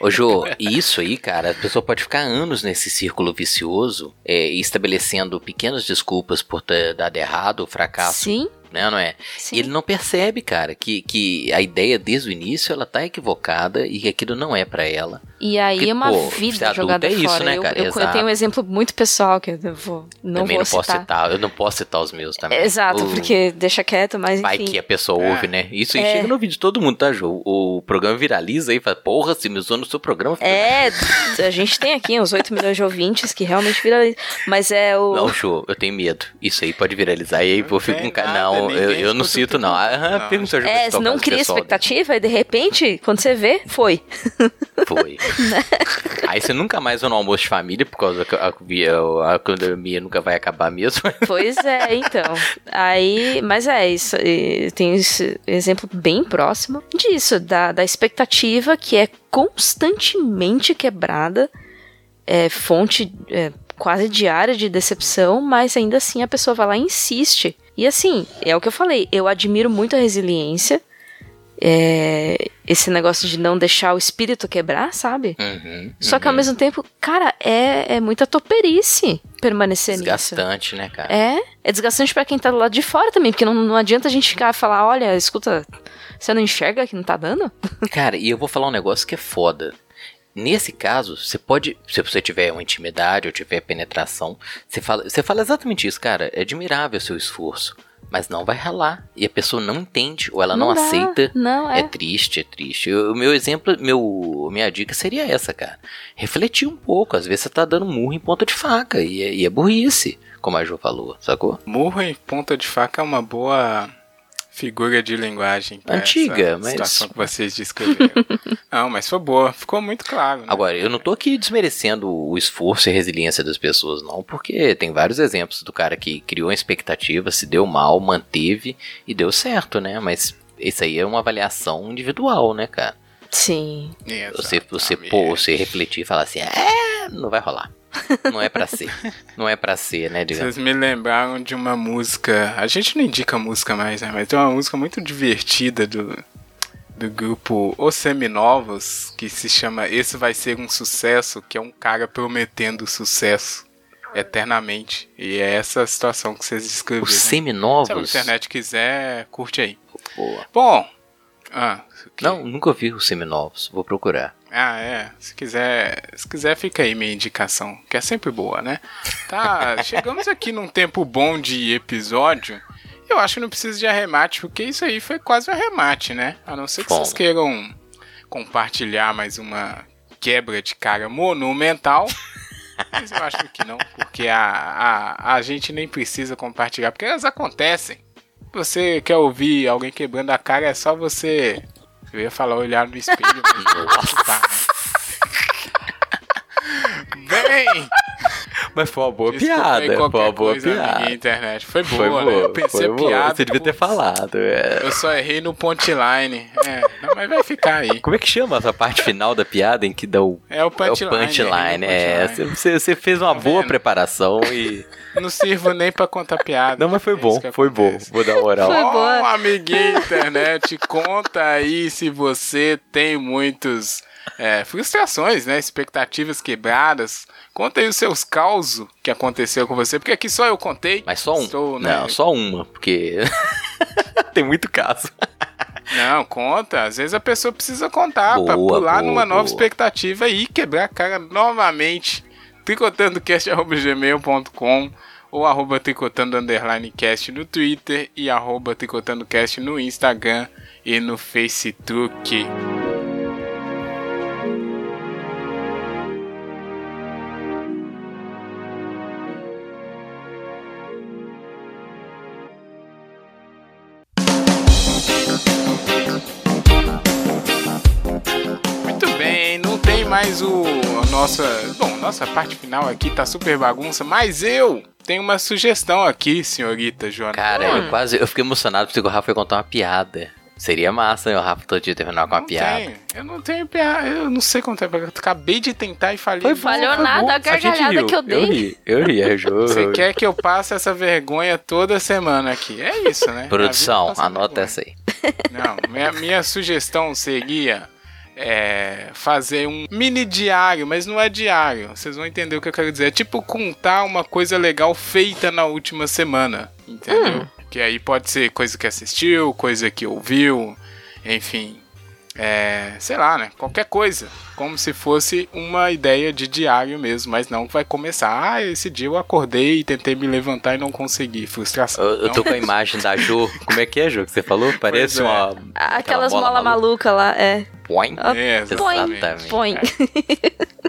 Ô, Jô, e isso aí, cara, a pessoa pode ficar anos nesse círculo vicioso, é, estabelecendo pequenas desculpas por ter dado errado, o fracasso, Sim, né, não é? sim. E ele não percebe, cara, que, que a ideia desde o início ela tá equivocada e que aquilo não é pra ela. E aí Porque, é uma pô, vida jogada é isso, fora. né, eu, cara? eu- eu Exato. tenho um exemplo muito pessoal que eu vou, não também vou não posso citar. citar, eu não posso citar os meus também. Exato, O- porque deixa quieto, mas Vai enfim. que a pessoa É. ouve, né? Isso aí É. chega no vídeo de todo mundo, tá, Jô? O programa viraliza aí, fala, porra, se me usou no seu programa. É, a gente tem aqui uns 8 milhões de ouvintes que realmente viralizam. Mas é o. Não, show, eu tenho medo. Isso aí pode viralizar e aí vou ficar tem com cara. nada, Não, eu, eu não cito, não. Aham, Não. pergunta é, não cria pessoal expectativa e de repente, quando você vê, foi. <laughs> Foi. <laughs> aí você nunca mais vai no almoço de família, por causa que a, a, a pandemia nunca vai acabar mesmo. <laughs> Pois é, então. Aí, mas é isso. Tem esse exemplo bem próximo disso, da, da expectativa que é constantemente quebrada, é fonte é, quase diária de decepção, mas ainda assim a pessoa vai lá e insiste. E assim, é o que eu falei, eu admiro muito a resiliência. é, esse negócio de não deixar o espírito quebrar, sabe? Uhum, Só que ao mesmo tempo, cara, é, é muita toperice permanecer nisso. Desgastante, né, cara? É, é desgastante pra quem tá do lado de fora também, porque não, não adianta a gente ficar e falar, olha, escuta, você não enxerga que não tá dando? <laughs> Cara, e eu vou falar um negócio que é foda. Nesse caso, você pode, se você tiver uma intimidade ou tiver penetração, você fala, você fala exatamente isso, cara. É admirável o seu esforço, mas não vai ralar. E a pessoa não entende ou ela não, dá. aceita. Não, É é. triste, é triste. O meu exemplo, meu, minha dica seria essa, cara. Refletir um pouco. Às vezes você tá dando murro em ponta de faca e é, e é burrice, como a Jo falou, sacou? murro em ponta de faca é uma boa figura de linguagem. Antiga, mas- situação que vocês descreveram. <laughs> Não, mas foi boa. Ficou muito claro. Né? Agora, eu não tô aqui desmerecendo o esforço e a resiliência das pessoas, não, porque tem vários exemplos do cara que criou uma expectativa, se deu mal, manteve e deu certo, né? Mas isso aí é uma avaliação individual, né, cara? Sim. Você, você, pô, você refletir e falar assim, é, não vai rolar. Não é pra ser. <laughs> Não é pra ser, né, digamos. Vocês me lembraram de uma música. A gente não indica música mais, né? Mas tem uma música muito divertida do, do grupo Os Seminovos que se chama Esse Vai Ser um Sucesso, que é um cara prometendo sucesso eternamente. E é essa situação que vocês descreveram. Os Se a seminovos. internet quiser, curte aí. Boa. Bom. Ah, que- Não, nunca ouvi os seminovos. Vou procurar. Ah, é. Se quiser, se quiser, fica aí minha indicação, que é sempre boa, né? Tá, <laughs> chegamos aqui num tempo bom de episódio. Eu acho que não precisa de arremate, porque isso aí foi quase um arremate, né? A não ser que Bom. vocês queiram compartilhar mais uma quebra de cara monumental. Mas eu acho que não, porque a, a, a gente nem precisa compartilhar, porque elas acontecem. Você quer ouvir alguém quebrando a cara, é só você. Eu ia falar olhar no espelho, mas <laughs> né? Bem, Mas foi uma boa desculpa piada. Foi uma boa piada. minha internet. Foi boa, Foi né? boa. Eu pensei piada. Você devia ter falado. É. Eu só errei no punchline. É, não, mas vai ficar aí. Como é que chama essa parte final da piada em que dá o. É o É o punchline. punchline, é, é. punchline. Você, você fez uma Tá boa preparação e. <laughs> Não sirvo nem pra contar piada. Não, mas foi É bom, foi bom. Vou dar moral. Foi boa. amiguinho internet, conta aí se você tem muitos é, frustrações, né? Expectativas quebradas. Conta aí os seus causos que aconteceu com você, porque aqui só eu contei. Mas só um. Estou, né? Não, só uma, porque. <laughs> tem muito caso. Não, conta. Às vezes a pessoa precisa contar pra Boa, pular boa, numa nova boa. expectativa e quebrar a cara novamente. tricotandocast.gmail.com ou arroba tricotando underline cast no Twitter e arroba tricotandocast no Instagram e no Facebook. Nossa parte final aqui tá super bagunça, mas eu tenho uma sugestão aqui, senhorita Joana. Cara, Hum. eu quase. Eu fiquei emocionado porque o Rafa ia contar uma piada. Seria massa, né? O Rafa todo dia terminar com uma não piada. tenho, eu não tenho piada, eu não sei contar, eu acabei de tentar e falei. Foi "Não, Falhou nada, bom. a gargalhada riu. que eu dei. Eu ri, eu ri, é jogo. Você quer que eu passe essa vergonha toda semana aqui? É isso, né? Produção, A anota vergonha. essa aí. Não, minha, minha sugestão seria é, fazer um mini diário, mas não é diário. Vocês vão entender o que eu quero dizer. É tipo contar uma coisa legal feita na última semana, entendeu? Que aí pode ser coisa que assistiu, coisa que ouviu, enfim. É, sei lá, né? Qualquer coisa. Como se fosse uma ideia de diário mesmo, mas não vai começar. Ah, esse dia eu acordei e tentei me levantar e não consegui. Frustração. Eu, eu tô com a imagem da Jo. Como é que é, Jo, que você falou? Parece é. uma. Aquelas aquela mola maluca lá, é. Ah, É, Põe, Exatamente. põe.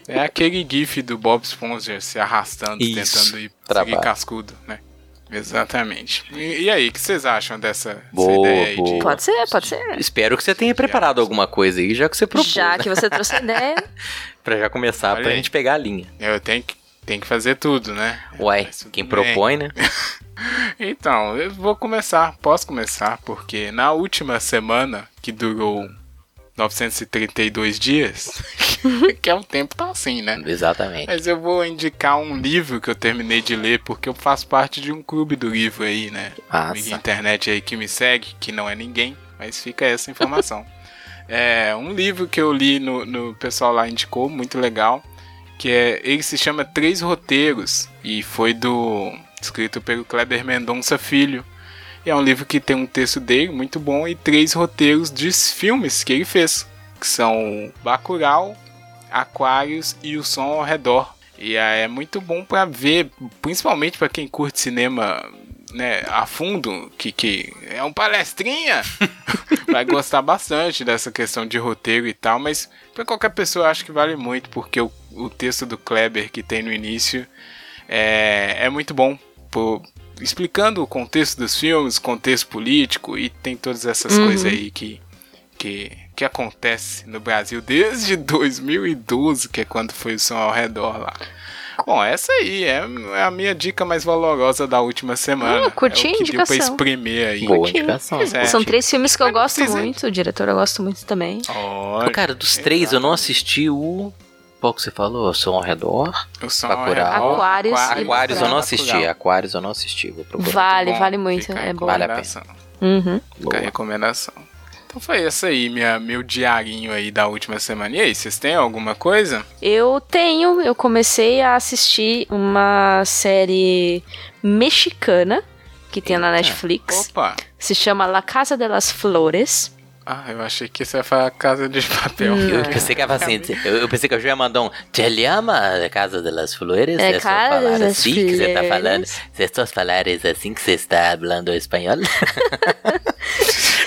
É aquele gif do Bob Esponja se arrastando, Isso, tentando ir trabalho. seguir cascudo, né? Exatamente. E, e aí, o que vocês acham dessa, dessa Boa, ideia aí de... boa. Pode ser, pode ser. Espero que você tenha preparado alguma coisa aí, já que você propôs. Já né? que você trouxe a <laughs> ideia, Pra já começar, Olha pra aí. gente pegar a linha. Eu tenho que, tenho que fazer tudo, né? Uai, tudo quem bem. propõe, né? <laughs> Então, eu vou começar, posso começar, porque na última semana, que durou 932 dias, <laughs> que é um tempo tá assim, né? Exatamente. Mas eu vou indicar um livro que eu terminei de ler, porque eu faço parte de um clube do livro aí, né? Massa. internet aí que me segue, que não é ninguém, mas fica essa informação. <laughs> é um livro que eu li no, no pessoal lá indicou, muito legal, que é ele se chama Três Roteiros e foi do escrito pelo Kleber Mendonça Filho. É um livro que tem um texto dele muito bom e três roteiros de filmes que ele fez, que são Bacurau, Aquários e O Som ao Redor. E é muito bom pra ver, principalmente pra quem curte cinema né, a fundo, que, que é um palestrinha, <laughs> vai gostar bastante dessa questão de roteiro e tal, mas pra qualquer pessoa eu acho que vale muito, porque o, o texto do Kleber que tem no início é, é muito bom, por, explicando o contexto dos filmes, contexto político e tem todas essas Uhum. coisas aí que, que, que acontece no Brasil desde <laughs> 2012, que é quando foi o som ao redor lá. Bom, essa aí é é a minha dica mais valorosa da última semana. Hum, curti é a o que deu pra indicação. espremer aí. Boa Curti. indicação. É. São três filmes que eu gosto muito, o diretor eu gosto muito também. Olha, Cara, dos três eu não assisti o. Qual que você falou? Som ao redor? o som ao Bacurau. redor, Aquários e Aquários eu não assisti. Aquários eu não assisti. Vou procurar. Vale, bom, vale muito, fica é bom. Vale a pena. recomendação. Uhum. Fica a recomendação. Então foi essa aí, minha, meu diarinho aí da última semana. E aí, vocês têm alguma coisa? Eu tenho, eu comecei a assistir uma série mexicana que tem na Netflix. Opa! Se chama La Casa de las Flores. Ah, eu achei que isso ia falar Casa de Papel. Hum. Eu pensei que ia falar assim, eu, eu pensei que eu já ia mandar um Te llama a Casa de las Flores? É, É só Casa falar das assim que você tá Flores. falando? Se só falar assim que você está falando espanhol? <laughs>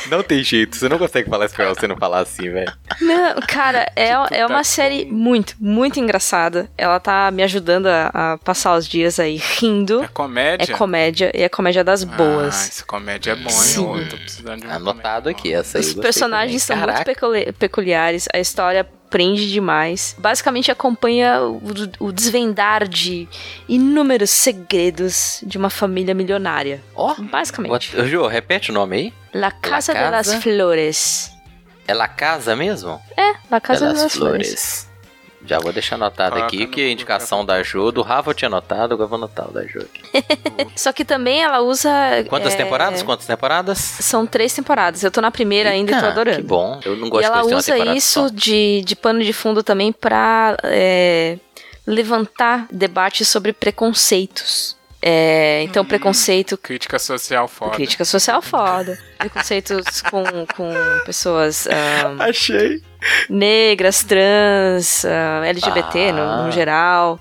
não tem jeito, você não consegue falar espanhol se não falar assim, velho. Não, cara, é, é uma tá série muito, muito engraçada. Ela tá me ajudando a, a passar os dias aí rindo. É comédia? É comédia e é comédia das Ah, boas. essa comédia é bom, Sim. hein? Eu tô precisando de uma Anotado comédia aqui essa aí. Os personagens são também. muito peculi- peculiares, a história prende demais. Basicamente acompanha o, o desvendar de inúmeros segredos de uma família milionária. Ó, Basicamente. What- Jô, repete o nome aí. La Casa, de Casa- las Flores. É La Casa mesmo? É, La Casa Pelas das Flores. Flores. Já vou deixar anotado Coloca aqui que a indicação da Jo, do Rafa eu tinha anotado, agora eu vou anotar o da Jo aqui. <laughs> Só que também ela usa. Quantas é, temporadas? Quantas temporadas? São três temporadas. Eu tô na primeira ainda e tô Eita, adorando. Que bom. Eu não gosto e ela de usa isso só. de, de pano de fundo também pra é, levantar debates sobre preconceitos. É, então, preconceito Crítica social foda. Crítica social foda. Preconceitos com, com pessoas ah, Achei. negras, trans, ah, LGBT no, Ah. no geral,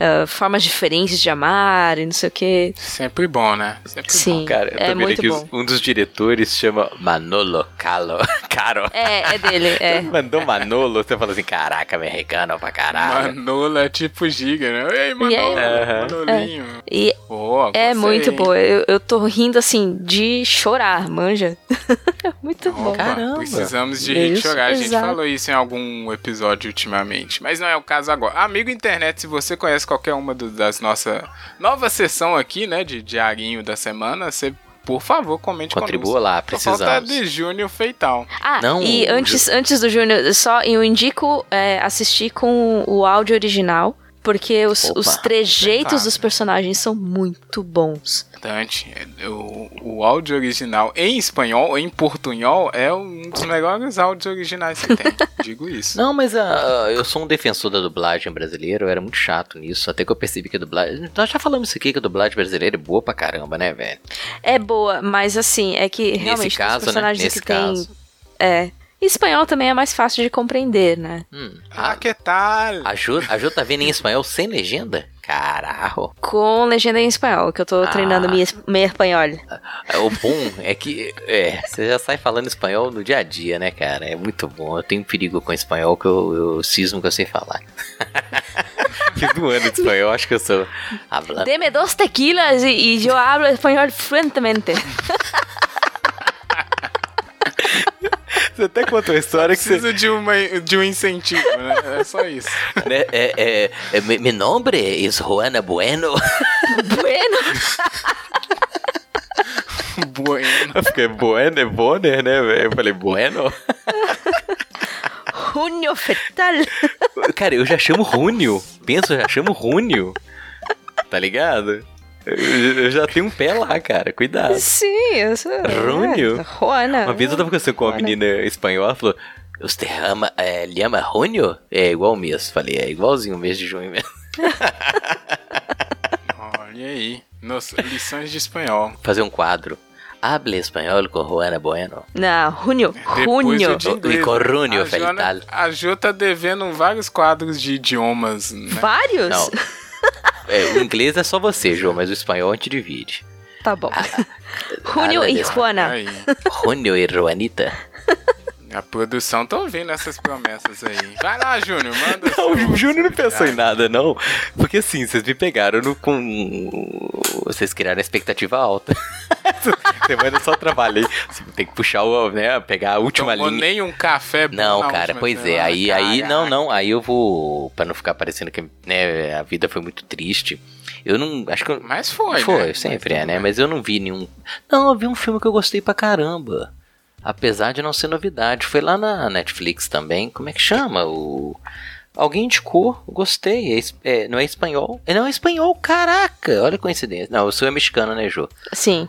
ah, formas diferentes de amar e não sei o que. Sempre bom, né? Sempre Sim, Cara, eu tô é vendo muito aqui bom. os- um dos diretores chama Manolo Calo. <laughs> Caro. É, é dele, é. <laughs> Mandou Manolo, você falou assim, caraca, americano pra bom. caralho. Manolo é tipo giga, né? Ei, Manolo, E aí? Aham. Manolinho. E Pô, é muito boa. Eu, eu tô rindo assim de chorar, manja. <laughs> É muito bom. Opa, Caramba. Precisamos de É rir de chorar. A gente exato. falou isso em algum episódio ultimamente. Mas não é o caso agora. Amigo internet, se você conhece qualquer uma do- das nossas. Nova sessão aqui, né? De diarinho da semana, você, por favor, comente Contribua conosco. lá, Só precisamos. falta de Júnior Feital. Ah, Não, e o antes, antes do Júnior, só eu indico é, assistir com o áudio original, porque os, Opa, os trejeitos verdade. dos personagens são muito bons. Dante, o, o áudio original em espanhol, em portunhol, é um dos melhores áudios originais que tem. <laughs> Digo isso. Não, mas ah, eu sou um defensor da dublagem brasileira, eu era muito chato nisso, até que eu percebi que a dublagem. Nós já falamos isso aqui, que a dublagem brasileira é boa pra caramba, né, velho? É boa, mas assim, é que realmente caso, né? os personagens Nesse que tem. caso. É. E espanhol também é mais fácil de compreender, né? Hum, Ah, a, que tal? a, Ju, a Ju tá vendo em espanhol sem legenda? Carajo. Com legenda em espanhol, que eu tô Ah. treinando minha, minha espanhol. O bom é que é, você já sai falando espanhol no dia a dia, né, cara? É muito bom. Eu tenho um perigo com espanhol que eu, eu cismo que eu sei falar. Fiz um ano de espanhol, acho que eu sou hablando. Deme dos tequilas e, e eu hablo espanhol fluentemente. <laughs> Você até contou a história que você. Preciso de, uma, de um incentivo, né? É só isso. Né, é, é, é, mi nombre es Juana Bueno. bueno. Bueno. Eu fiquei Bueno, é Bonner, né, velho? Eu falei Bueno. Junio fetal. Cara, eu já chamo Rúnio. Pensa, eu já chamo Rúnio. Tá ligado? Eu, já tenho um pé lá, cara. Cuidado. Sim, eu sou. Rúnio? É, Juana. Uma vez eu tava conversando com uma Juana. menina espanhola, ela falou: Você ama, é, lhe ama Rúnio? É igual o mês. Falei: É igualzinho o mês de junho mesmo. <laughs> Olha aí. Nossa, lições de espanhol. Fazer um quadro. Hable espanhol com Juana Bueno. Não, Junio. Depois Junio. E com né? Rúnio A Feital. A Ju tá devendo vários quadros de idiomas, né? Vários? Não. É, o inglês é só você, João, mas o espanhol a gente divide. Tá bom. Junio Nada e. Juana. Rúnio e Juanita. <laughs> A produção tá ouvindo essas promessas aí. Vai lá, Júnior, manda. Não, <laughs> o Júnior não pensou em nada, não. Porque assim, vocês me pegaram no, com. Vocês criaram a expectativa alta. <laughs> Semana eu só trabalhei. Assim, tem que puxar o. né? Pegar a última Tomou linha. nem um café Não, cara, pois é. Aí, aí, não, não. Aí eu vou. Pra não ficar parecendo que né, a vida foi muito triste. Eu não. Acho que eu. Mas foi, Foi, né? sempre Mas é, né? Mas eu não vi nenhum. Não, eu vi um filme que eu gostei pra caramba. Apesar de não ser novidade. Foi lá na Netflix também. Como é que chama? O. Alguém indicou, gostei. É é, não é espanhol? É, não é espanhol, caraca! Olha a coincidência. Não, o seu é mexicano, né, Jô? Sim.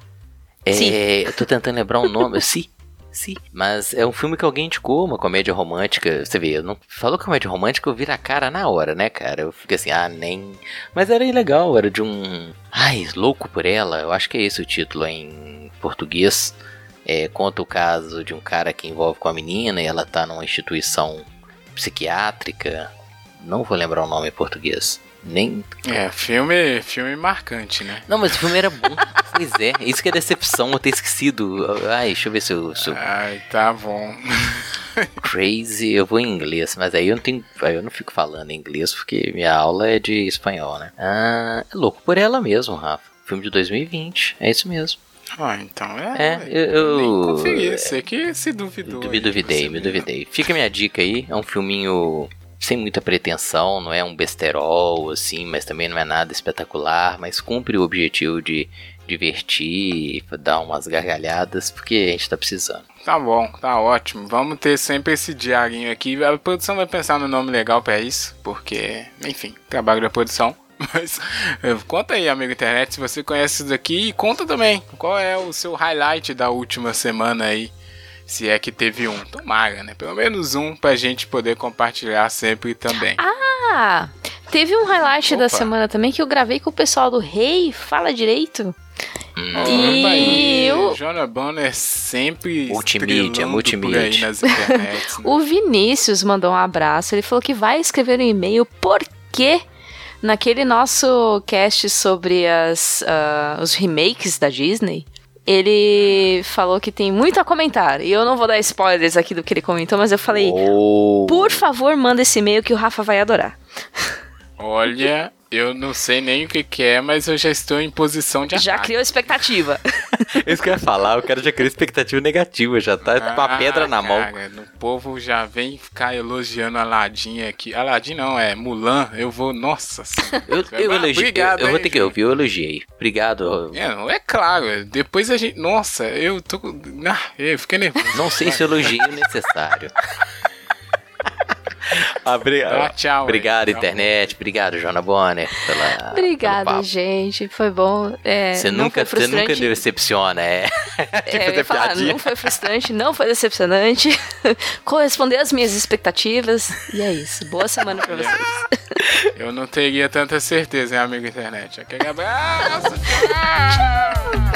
É, Sim. eu tô tentando lembrar o nome. <laughs> Sim, sim. Mas é um filme que alguém indicou, uma comédia romântica. Você vê, eu não falou comédia romântica, eu viro a cara na hora, né, cara? Eu fiquei assim, ah, nem. Mas era legal, era de um. Ai, louco por ela. Eu acho que é esse o título em português. É, conta o caso de um cara que envolve com a menina e ela tá numa instituição psiquiátrica. Não vou lembrar o nome em português. Nem É, filme, filme marcante, né? não, mas o filme era bom. <laughs> pois é, isso que é decepção, eu ter esquecido. Ai, deixa eu ver se eu, se eu Ai, tá bom. <laughs> crazy, eu vou em inglês, mas aí eu não tenho, aí eu não fico falando em inglês porque minha aula é de espanhol, né? Ah, é louco por ela mesmo, Rafa. Filme de 2020, é isso mesmo. Ah, então é. É, eu- eu- você que se duvidou. Me aí, duvidei, você me duvidei. Fica a minha dica aí, é um filminho sem muita pretensão, não é um besterol assim, mas também não é nada espetacular, mas cumpre o objetivo de, divertir, dar umas gargalhadas, porque a gente tá precisando. Tá bom, tá ótimo. Vamos ter sempre esse diarinho aqui. A produção vai pensar no nome legal para isso, porque, enfim, trabalho da produção. Mas eh, conta aí, amigo internet, se você conhece isso daqui e conta também qual é o seu highlight da última semana aí. Se é que teve um. Tomara, né? Pelo menos um pra gente poder compartilhar sempre também. Ah, teve um highlight Opa. da semana também que eu gravei com o pessoal do Rei Fala Direito. Hum, E e o- Jonah Bonner sempre Multimídia, multimídia. por aí nas internets. <laughs> né? O Vinícius mandou um abraço. Ele falou que vai escrever um e-mail porque naquele nosso cast sobre as, ah, os remakes da Disney, ele falou que tem muito a comentar. E eu não vou dar spoilers aqui do que ele comentou, mas eu falei, Oh. por favor, manda esse e-mail que o Rafa vai adorar. <laughs> Olha, eu não sei nem o que, que é, mas eu já estou em posição de Já ataque. criou expectativa. <laughs> Isso que eu ia falar, o cara já criou expectativa negativa, já tá com a Ah, pedra na mão. cara, O povo já vem ficar elogiando a Aladdin aqui. Aladdin não, é Mulan. Eu vou. Nossa senhora. Eu, eu Ah, elogiei, Obrigado, eu, eu vou ter que ouvir, eu elogiei. Obrigado. É, não, é claro. Depois a gente. Nossa, eu tô. Ah, eu fiquei nervoso. Não sei se elogio é necessário. <laughs> Abri- Tá, tchau. Obrigado, aí. internet. Obrigado, Jona Bonner. Pela, pelo Obrigada, papo. gente. Foi bom. É, Você não nunca, foi você nunca decepciona, é. É, eu fazer ia falar, não foi frustrante, não foi decepcionante. <laughs> Correspondeu às minhas expectativas. E é isso. Boa semana pra <laughs> vocês. Eu não teria tanta certeza, hein, amigo internet. Aquele abraço. Tchau. <laughs>